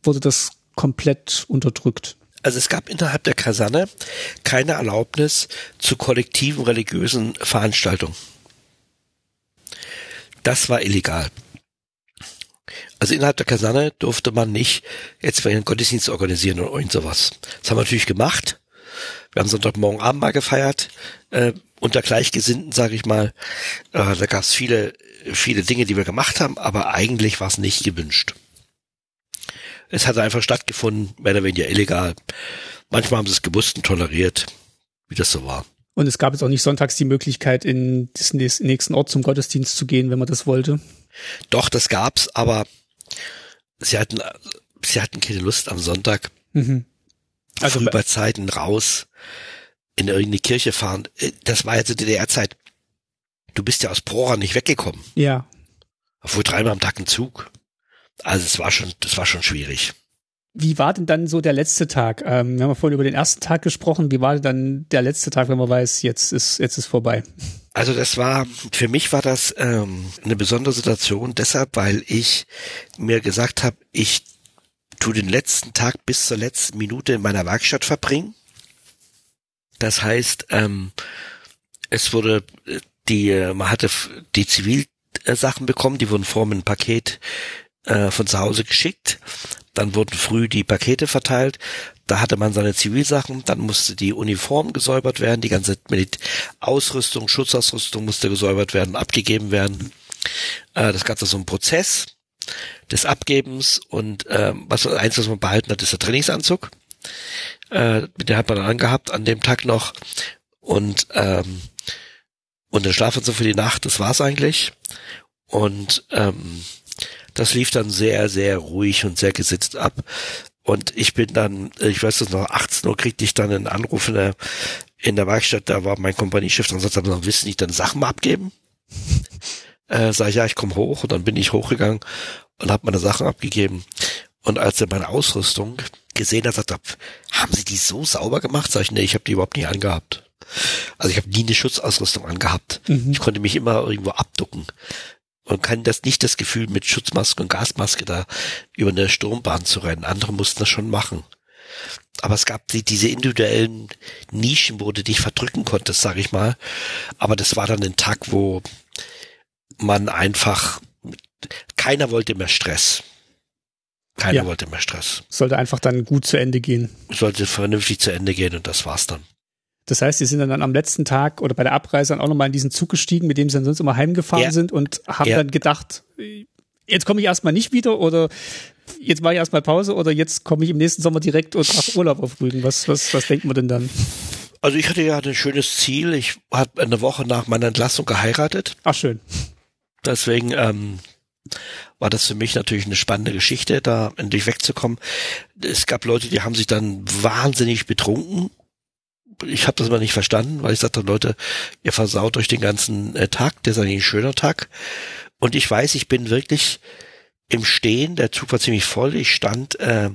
wurde das komplett unterdrückt? Also es gab innerhalb der Kaserne keine Erlaubnis zu kollektiven religiösen Veranstaltungen. Das war illegal. Also innerhalb der Kaserne durfte man nicht jetzt einen Gottesdienst organisieren oder irgend sowas. Das haben wir natürlich gemacht. Wir haben Sonntagmorgen Abend mal gefeiert, äh, unter Gleichgesinnten, sage ich mal. Äh, da gab es viele, viele Dinge, die wir gemacht haben, aber eigentlich war es nicht gewünscht. Es hat einfach stattgefunden, mehr oder weniger illegal. Manchmal haben sie es gewusst und toleriert, wie das so war. Und es gab jetzt auch nicht sonntags die Möglichkeit, in den nächsten Ort zum Gottesdienst zu gehen, wenn man das wollte. Doch, das gab's, aber sie hatten, sie hatten keine Lust am Sonntag. Mhm. Also früh bei Zeiten raus in irgendeine Kirche fahren. Das war ja zu DDR-Zeit. Du bist ja aus Prora nicht weggekommen. Ja. Obwohl dreimal am Tag ein Zug. Also es war schon, das war schon schwierig. Wie war denn dann so der letzte Tag? Ähm, wir haben ja vorhin über den ersten Tag gesprochen. Wie war denn dann der letzte Tag, wenn man weiß, jetzt ist jetzt ist vorbei? Also das war für mich war das ähm, eine besondere Situation, deshalb, weil ich mir gesagt habe, ich tu den letzten Tag bis zur letzten Minute in meiner Werkstatt verbringen. Das heißt, ähm, es wurde die man hatte die Zivilsachen bekommen, die wurden vor einem Paket äh, von zu Hause geschickt. Dann wurden früh die Pakete verteilt. Da hatte man seine Zivilsachen. Dann musste die Uniform gesäubert werden. Die ganze Ausrüstung, Schutzausrüstung musste gesäubert werden, abgegeben werden. Äh, das Ganze so ein Prozess des Abgebens. Und äh, was eins, was man behalten hat, ist der Trainingsanzug. Äh, den hat man dann angehabt an dem Tag noch. Und ähm, und den Schlafanzug für die Nacht, das war's eigentlich. Und ähm, das lief dann sehr, sehr ruhig und sehr gesitzt ab. Und ich bin dann, ich weiß es noch, 18 Uhr kriegte ich dann einen Anruf in der, in der Werkstatt, da war mein Kompaniechef dran, sagt, dann wissen nicht deine Sachen mal abgeben? äh, sag ich, ja, ich komme hoch und dann bin ich hochgegangen und habe meine Sachen abgegeben. Und als er meine Ausrüstung gesehen hat, sagt er, haben Sie die so sauber gemacht? Sag ich, nee, ich habe die überhaupt nicht angehabt. Also ich habe nie eine Schutzausrüstung angehabt. Mhm. Ich konnte mich immer irgendwo abducken und kann das nicht das Gefühl, mit Schutzmaske und Gasmaske da über eine Sturmbahn zu rennen. Andere mussten das schon machen. Aber es gab die, diese individuellen Nischen, wo du dich verdrücken konntest, sag ich mal. Aber das war dann ein Tag, wo man einfach, keiner wollte mehr Stress. Keiner ja. wollte mehr Stress. Sollte einfach dann gut zu Ende gehen. Sollte vernünftig zu Ende gehen und das war's dann. Das heißt, sie sind dann am letzten Tag oder bei der Abreise dann auch nochmal in diesen Zug gestiegen, mit dem sie dann sonst immer heimgefahren ja. sind und haben ja. dann gedacht, jetzt komme ich erstmal nicht wieder oder jetzt mache ich erstmal Pause oder jetzt komme ich im nächsten Sommer direkt und mache Urlaub auf Rügen. Was, was, was denkt man denn dann? Also ich hatte ja ein schönes Ziel. Ich habe eine Woche nach meiner Entlassung geheiratet. Ach schön. Deswegen ähm, war das für mich natürlich eine spannende Geschichte, da endlich wegzukommen. Es gab Leute, die haben sich dann wahnsinnig betrunken ich habe das immer nicht verstanden, weil ich sagte, Leute, ihr versaut euch den ganzen äh, Tag, der ist eigentlich ein schöner Tag. Und ich weiß, ich bin wirklich im Stehen, der Zug war ziemlich voll, ich stand äh,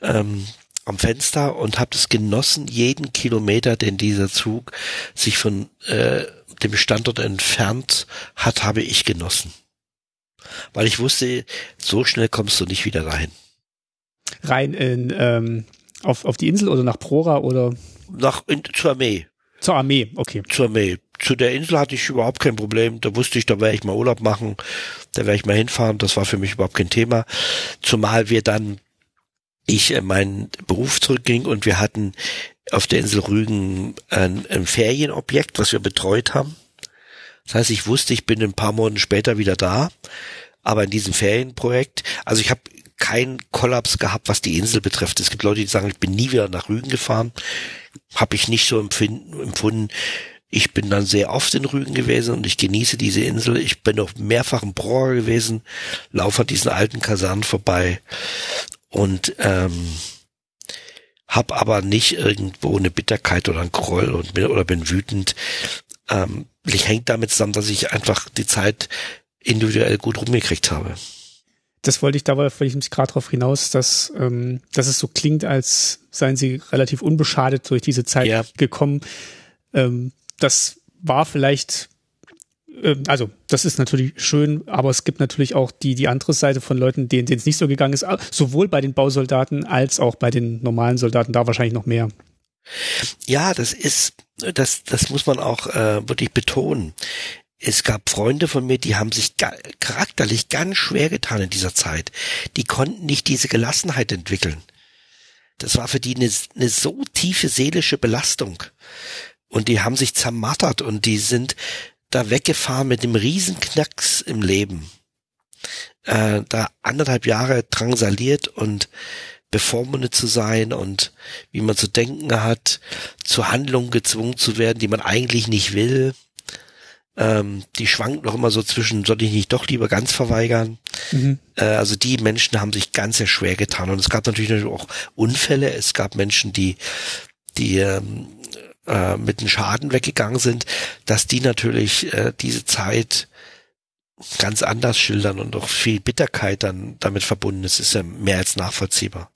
ähm, am Fenster und habe es genossen, jeden Kilometer, den dieser Zug sich von äh, dem Standort entfernt hat, habe ich genossen. Weil ich wusste, so schnell kommst du nicht wieder dahin. Rein in, ähm, auf, auf die Insel oder nach Prora oder? Nach in, zur Armee. Zur Armee, okay. Zur Armee. Zu der Insel hatte ich überhaupt kein Problem. Da wusste ich, da werde ich mal Urlaub machen, da werde ich mal hinfahren. Das war für mich überhaupt kein Thema. Zumal wir dann ich in meinen Beruf zurückging und wir hatten auf der Insel Rügen ein, ein Ferienobjekt, was wir betreut haben. Das heißt, ich wusste, ich bin ein paar Monate später wieder da, aber in diesem Ferienprojekt, also ich habe keinen Kollaps gehabt, was die Insel betrifft. Es gibt Leute, die sagen, ich bin nie wieder nach Rügen gefahren habe ich nicht so empfunden. Ich bin dann sehr oft in Rügen gewesen und ich genieße diese Insel. Ich bin auch mehrfach in Brohr gewesen, laufe an diesen alten Kasernen vorbei und ähm, habe aber nicht irgendwo eine Bitterkeit oder ein Groll und bin, oder bin wütend. Ähm, ich hängt damit zusammen, dass ich einfach die Zeit individuell gut rumgekriegt habe das wollte ich da wollte ich mich gerade darauf hinaus, dass, ähm, dass es so klingt, als seien sie relativ unbeschadet durch diese Zeit ja. gekommen. Ähm, das war vielleicht, äh, also das ist natürlich schön, aber es gibt natürlich auch die, die andere Seite von Leuten, denen es nicht so gegangen ist, sowohl bei den Bausoldaten als auch bei den normalen Soldaten, da wahrscheinlich noch mehr. Ja, das ist, das, das muss man auch äh, wirklich betonen. Es gab Freunde von mir, die haben sich charakterlich ganz schwer getan in dieser Zeit. Die konnten nicht diese Gelassenheit entwickeln. Das war für die eine, eine so tiefe seelische Belastung. Und die haben sich zermattert und die sind da weggefahren mit dem Riesenknacks im Leben. Äh, da anderthalb Jahre drangsaliert und bevormundet zu sein und wie man zu denken hat, zu Handlungen gezwungen zu werden, die man eigentlich nicht will. Ähm, die schwankt noch immer so zwischen, soll ich nicht doch lieber ganz verweigern? Mhm. Äh, also die Menschen haben sich ganz sehr schwer getan. Und es gab natürlich auch Unfälle. Es gab Menschen, die, die ähm, äh, mit einem Schaden weggegangen sind, dass die natürlich äh, diese Zeit ganz anders schildern und auch viel Bitterkeit dann damit verbunden ist, ist ja mehr als nachvollziehbar.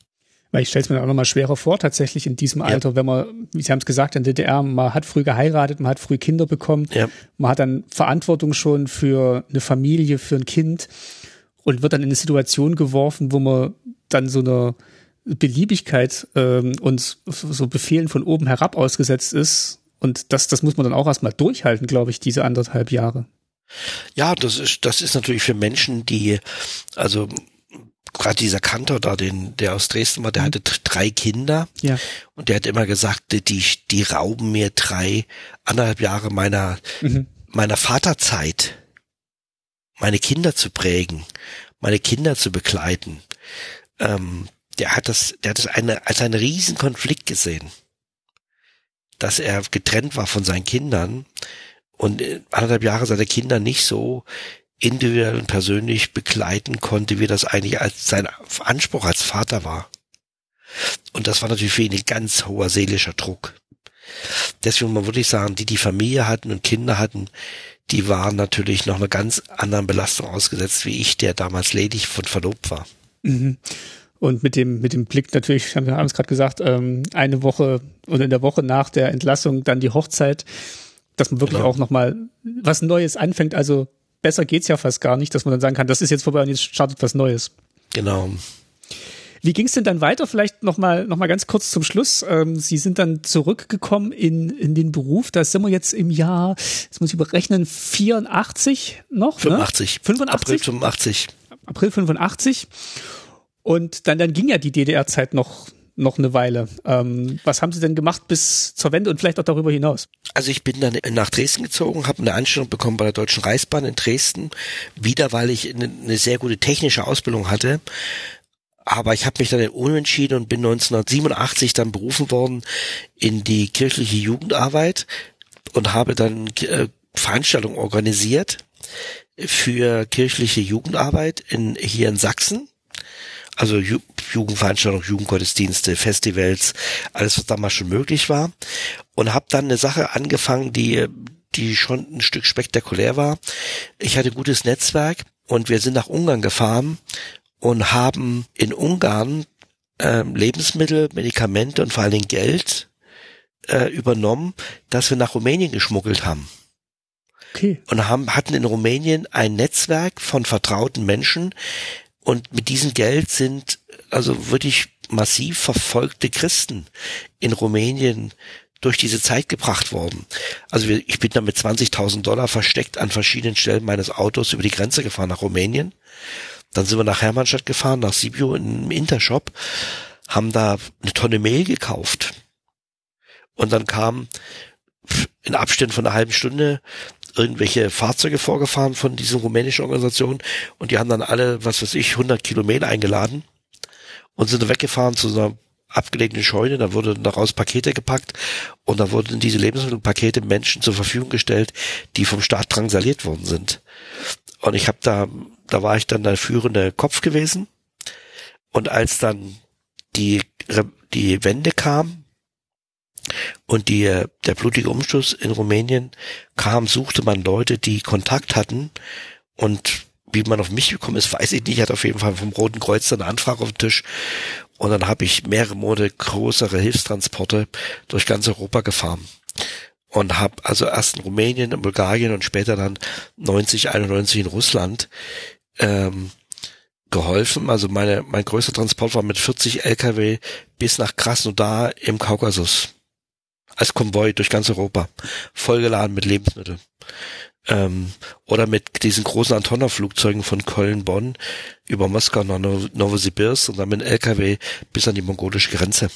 Weil ich stelle es mir auch nochmal schwerer vor, tatsächlich in diesem Alter, ja. wenn man, wie Sie haben es gesagt, in der DDR, man hat früh geheiratet, man hat früh Kinder bekommen, ja. man hat dann Verantwortung schon für eine Familie, für ein Kind und wird dann in eine Situation geworfen, wo man dann so eine Beliebigkeit ähm, und so Befehlen von oben herab ausgesetzt ist. Und das, das muss man dann auch erstmal durchhalten, glaube ich, diese anderthalb Jahre. Ja, das ist, das ist natürlich für Menschen, die, also gerade dieser Kantor da, den, der aus Dresden war, der mhm. hatte drei Kinder. Ja. Und der hat immer gesagt, die, die rauben mir drei, anderthalb Jahre meiner, mhm. meiner Vaterzeit, meine Kinder zu prägen, meine Kinder zu begleiten. Ähm, der hat das, der hat das eine, als einen riesen Konflikt gesehen. Dass er getrennt war von seinen Kindern und anderthalb Jahre seine Kinder nicht so individuell und persönlich begleiten konnte, wie das eigentlich als sein Anspruch als Vater war. Und das war natürlich für ihn ein ganz hoher seelischer Druck. Deswegen man wirklich sagen, die die Familie hatten und Kinder hatten, die waren natürlich noch einer ganz anderen Belastung ausgesetzt, wie ich, der damals ledig von verlobt war. Mhm. Und mit dem, mit dem Blick natürlich, wir haben es gerade gesagt, ähm, eine Woche oder in der Woche nach der Entlassung dann die Hochzeit, dass man wirklich genau. auch nochmal was Neues anfängt. Also besser geht's ja fast gar nicht, dass man dann sagen kann, das ist jetzt vorbei und jetzt startet was Neues. Genau. Wie ging es denn dann weiter? Vielleicht noch mal, noch mal ganz kurz zum Schluss. Ähm, Sie sind dann zurückgekommen in, in den Beruf. Da sind wir jetzt im Jahr, jetzt muss ich berechnen, 84 noch? 85. Ne? 85? April 85. April 85. Und dann, dann ging ja die DDR-Zeit noch, noch eine Weile. Ähm, was haben Sie denn gemacht bis zur Wende und vielleicht auch darüber hinaus? Also ich bin dann nach Dresden gezogen, habe eine Anstellung bekommen bei der Deutschen Reichsbahn in Dresden, wieder weil ich eine, sehr gute technische Ausbildung hatte. Aber ich habe mich dann umentschieden und bin 1987 dann berufen worden in die kirchliche Jugendarbeit und habe dann äh, Veranstaltungen organisiert für kirchliche Jugendarbeit in, hier in Sachsen also Ju Jugendveranstaltungen, Jugendgottesdienste, Festivals, alles, was damals schon möglich war. Und habe dann eine Sache angefangen, die, die schon ein Stück spektakulär war. Ich hatte gutes Netzwerk und wir sind nach Ungarn gefahren und haben in Ungarn äh, Lebensmittel, Medikamente und vor allen Dingen Geld äh, übernommen, das wir nach Rumänien geschmuggelt haben. Okay. Und haben, hatten in Rumänien ein Netzwerk von vertrauten Menschen, und mit diesem Geld sind also wirklich massiv verfolgte Christen in Rumänien durch diese Zeit gebracht worden. Also ich bin da mit 20.000 Dollar versteckt an verschiedenen Stellen meines Autos über die Grenze gefahren nach Rumänien. Dann sind wir nach Hermannstadt gefahren, nach Sibiu in einem Intershop, haben da eine Tonne Mehl gekauft. Und dann kam in Abständen von einer halben Stunde irgendwelche Fahrzeuge vorgefahren von diesen rumänischen Organisationen und die haben dann alle, was weiß ich, 100 Kilometer eingeladen und sind weggefahren zu einer abgelegenen Scheune, da wurden daraus Pakete gepackt und da wurden diese Lebensmittelpakete Menschen zur Verfügung gestellt, die vom Staat drangsaliert worden sind. Und ich habe da, da war ich dann der führende Kopf gewesen und als dann die, die Wende kam, und die, der blutige Umschuss in Rumänien kam, suchte man Leute, die Kontakt hatten und wie man auf mich gekommen ist, weiß ich nicht. Ich hatte auf jeden Fall vom Roten Kreuz eine Anfrage auf dem Tisch. Und dann habe ich mehrere Monate größere Hilfstransporte durch ganz Europa gefahren. Und habe also erst in Rumänien, in Bulgarien und später dann 90, 91 in Russland ähm, geholfen. Also meine, mein größter Transport war mit 40 LKW bis nach Krasnodar im Kaukasus als Konvoi durch ganz Europa, vollgeladen mit Lebensmitteln. Ähm, oder mit diesen großen Antonov-Flugzeugen von Köln-Bonn über Moskau nach Novosibirsk und dann mit LKW bis an die mongolische Grenze.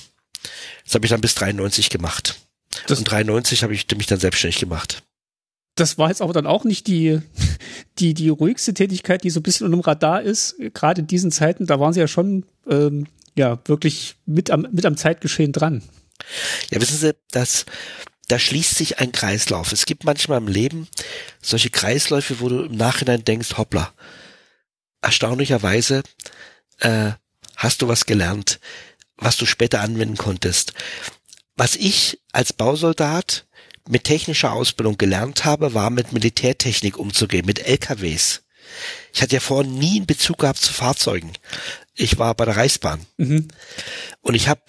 Das habe ich dann bis 93 gemacht. Das und 93 habe ich mich dann selbstständig gemacht. Das war jetzt aber dann auch nicht die, die, die ruhigste Tätigkeit, die so ein bisschen unter dem Radar ist. Gerade in diesen Zeiten, da waren sie ja schon ähm, ja wirklich mit am, mit am Zeitgeschehen dran. Ja, wissen Sie, dass da schließt sich ein Kreislauf. Es gibt manchmal im Leben solche Kreisläufe, wo du im Nachhinein denkst, hoppla, erstaunlicherweise äh, hast du was gelernt, was du später anwenden konntest. Was ich als Bausoldat mit technischer Ausbildung gelernt habe, war mit Militärtechnik umzugehen, mit LKWs. Ich hatte ja vorher nie einen Bezug gehabt zu Fahrzeugen. Ich war bei der Reichsbahn. Mhm. Und ich habe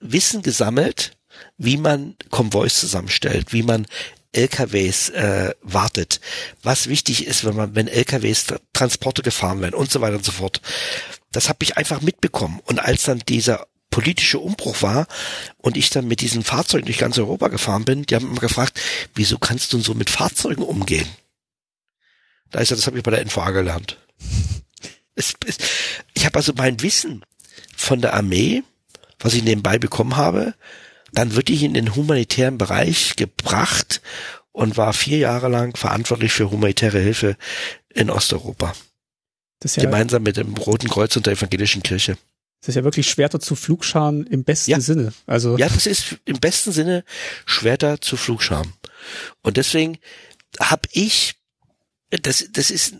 Wissen gesammelt, wie man Konvois zusammenstellt, wie man LKWs äh, wartet, was wichtig ist, wenn man, wenn LKWs Transporte gefahren werden und so weiter und so fort. Das habe ich einfach mitbekommen. Und als dann dieser politische Umbruch war und ich dann mit diesen Fahrzeugen durch ganz Europa gefahren bin, die haben immer gefragt, wieso kannst du so mit Fahrzeugen umgehen? Da ist ja, das habe ich bei der NVA gelernt. Es, es, ich habe also mein Wissen von der Armee, was ich nebenbei bekommen habe, dann wirklich in den humanitären Bereich gebracht und war vier Jahre lang verantwortlich für humanitäre Hilfe in Osteuropa. Ja Gemeinsam mit dem Roten Kreuz und der evangelischen Kirche. Das ist ja wirklich Schwerter zu Flugscharen im besten ja. Sinne. Also ja, das ist im besten Sinne Schwerter zu Flugscharen. Und deswegen habe ich, das, das ist,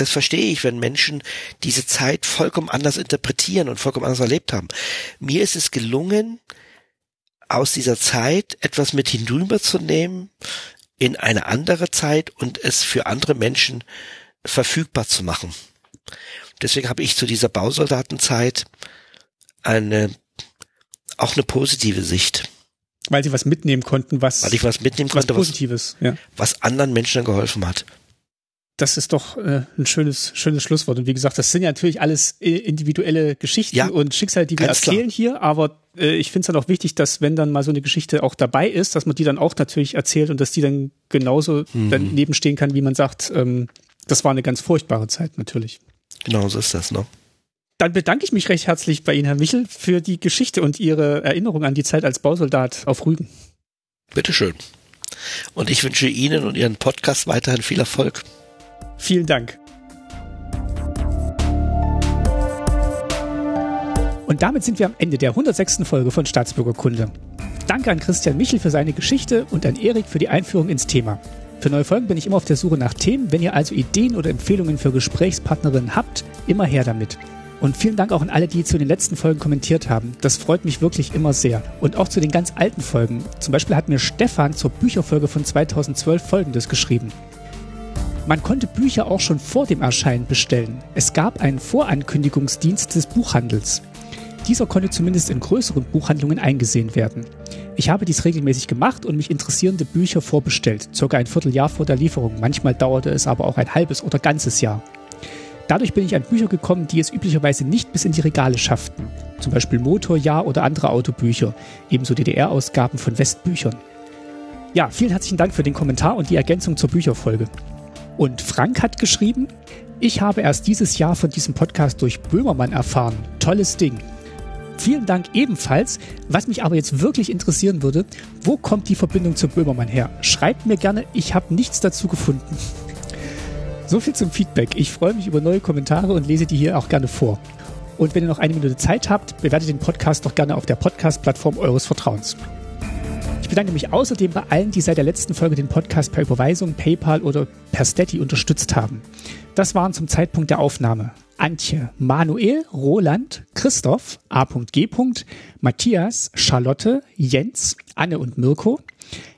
das verstehe ich, wenn Menschen diese Zeit vollkommen anders interpretieren und vollkommen anders erlebt haben. Mir ist es gelungen, aus dieser Zeit etwas mit hinüberzunehmen in eine andere Zeit und es für andere Menschen verfügbar zu machen. Deswegen habe ich zu dieser Bausoldatenzeit eine auch eine positive Sicht. Weil sie was mitnehmen konnten, was weil ich was mitnehmen konnte, was Positives, was, ja. was anderen Menschen geholfen hat. Das ist doch äh, ein schönes, schönes Schlusswort. Und wie gesagt, das sind ja natürlich alles individuelle Geschichten ja, und Schicksale, die wir erzählen klar. hier. Aber äh, ich finde es dann auch wichtig, dass wenn dann mal so eine Geschichte auch dabei ist, dass man die dann auch natürlich erzählt und dass die dann genauso mhm. daneben stehen kann, wie man sagt, ähm, das war eine ganz furchtbare Zeit natürlich. Genau so ist das, ne? Dann bedanke ich mich recht herzlich bei Ihnen, Herr Michel, für die Geschichte und Ihre Erinnerung an die Zeit als Bausoldat auf Rügen. Bitteschön. Und ich wünsche Ihnen und Ihren Podcast weiterhin viel Erfolg. Vielen Dank. Und damit sind wir am Ende der 106. Folge von Staatsbürgerkunde. Danke an Christian Michel für seine Geschichte und an Erik für die Einführung ins Thema. Für neue Folgen bin ich immer auf der Suche nach Themen. Wenn ihr also Ideen oder Empfehlungen für Gesprächspartnerinnen habt, immer her damit. Und vielen Dank auch an alle, die zu den letzten Folgen kommentiert haben. Das freut mich wirklich immer sehr. Und auch zu den ganz alten Folgen. Zum Beispiel hat mir Stefan zur Bücherfolge von 2012 Folgendes geschrieben. Man konnte Bücher auch schon vor dem Erscheinen bestellen. Es gab einen Vorankündigungsdienst des Buchhandels. Dieser konnte zumindest in größeren Buchhandlungen eingesehen werden. Ich habe dies regelmäßig gemacht und mich interessierende Bücher vorbestellt, circa ein Vierteljahr vor der Lieferung. Manchmal dauerte es aber auch ein halbes oder ganzes Jahr. Dadurch bin ich an Bücher gekommen, die es üblicherweise nicht bis in die Regale schafften. Zum Beispiel Motorjahr oder andere Autobücher, ebenso DDR-Ausgaben von Westbüchern. Ja, vielen herzlichen Dank für den Kommentar und die Ergänzung zur Bücherfolge. Und Frank hat geschrieben, ich habe erst dieses Jahr von diesem Podcast durch Böhmermann erfahren. Tolles Ding. Vielen Dank ebenfalls. Was mich aber jetzt wirklich interessieren würde, wo kommt die Verbindung zu Böhmermann her? Schreibt mir gerne, ich habe nichts dazu gefunden. So viel zum Feedback. Ich freue mich über neue Kommentare und lese die hier auch gerne vor. Und wenn ihr noch eine Minute Zeit habt, bewertet den Podcast doch gerne auf der Podcast-Plattform eures Vertrauens. Ich bedanke mich außerdem bei allen, die seit der letzten Folge den Podcast per Überweisung, PayPal oder per Steady unterstützt haben. Das waren zum Zeitpunkt der Aufnahme Antje, Manuel, Roland, Christoph, A.G. Matthias, Charlotte, Jens, Anne und Mirko,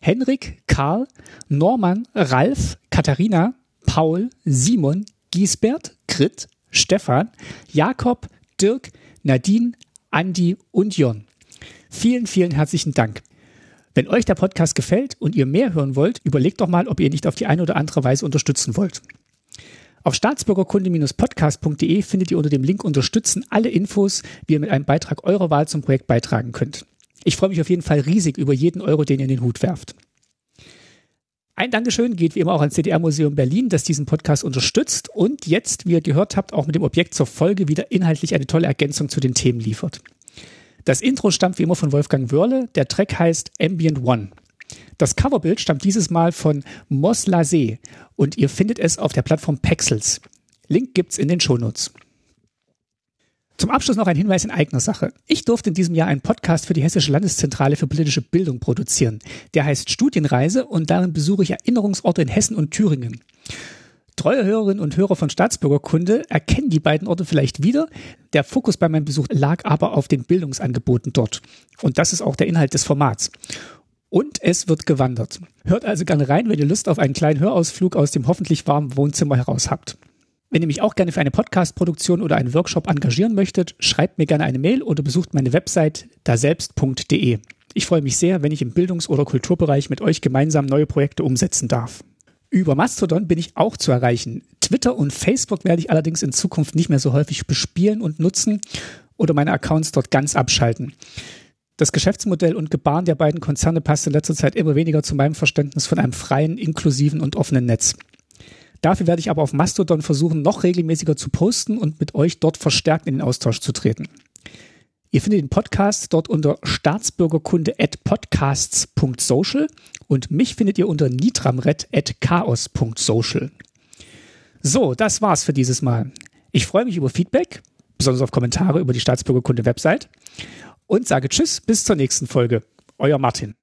Henrik, Karl, Norman, Ralf, Katharina, Paul, Simon, Giesbert, Grit, Stefan, Jakob, Dirk, Nadine, Andi und Jon. Vielen, vielen herzlichen Dank. Wenn euch der Podcast gefällt und ihr mehr hören wollt, überlegt doch mal, ob ihr nicht auf die eine oder andere Weise unterstützen wollt. Auf staatsbürgerkunde-podcast.de findet ihr unter dem Link Unterstützen alle Infos, wie ihr mit einem Beitrag eurer Wahl zum Projekt beitragen könnt. Ich freue mich auf jeden Fall riesig über jeden Euro, den ihr in den Hut werft. Ein Dankeschön geht wie immer auch ans CDR-Museum Berlin, das diesen Podcast unterstützt und jetzt, wie ihr gehört habt, auch mit dem Objekt zur Folge wieder inhaltlich eine tolle Ergänzung zu den Themen liefert. Das Intro stammt wie immer von Wolfgang Wörle, der Track heißt Ambient One. Das Coverbild stammt dieses Mal von Mos Lasé und ihr findet es auf der Plattform Pexels. Link gibt's in den Shownotes. Zum Abschluss noch ein Hinweis in eigener Sache. Ich durfte in diesem Jahr einen Podcast für die Hessische Landeszentrale für politische Bildung produzieren. Der heißt Studienreise und darin besuche ich Erinnerungsorte in Hessen und Thüringen. Treue Hörerinnen und Hörer von Staatsbürgerkunde erkennen die beiden Orte vielleicht wieder. Der Fokus bei meinem Besuch lag aber auf den Bildungsangeboten dort. Und das ist auch der Inhalt des Formats. Und es wird gewandert. Hört also gerne rein, wenn ihr Lust auf einen kleinen Hörausflug aus dem hoffentlich warmen Wohnzimmer heraus habt. Wenn ihr mich auch gerne für eine Podcast-Produktion oder einen Workshop engagieren möchtet, schreibt mir gerne eine Mail oder besucht meine Website daselbst.de. Ich freue mich sehr, wenn ich im Bildungs- oder Kulturbereich mit euch gemeinsam neue Projekte umsetzen darf. Über Mastodon bin ich auch zu erreichen. Twitter und Facebook werde ich allerdings in Zukunft nicht mehr so häufig bespielen und nutzen oder meine Accounts dort ganz abschalten. Das Geschäftsmodell und Gebaren der beiden Konzerne passt in letzter Zeit immer weniger zu meinem Verständnis von einem freien, inklusiven und offenen Netz. Dafür werde ich aber auf Mastodon versuchen, noch regelmäßiger zu posten und mit euch dort verstärkt in den Austausch zu treten. Ihr findet den Podcast dort unter staatsbürgerkunde at podcasts.social und mich findet ihr unter nitramred at chaos.social. So, das war's für dieses Mal. Ich freue mich über Feedback, besonders auf Kommentare über die Staatsbürgerkunde Website und sage Tschüss bis zur nächsten Folge. Euer Martin.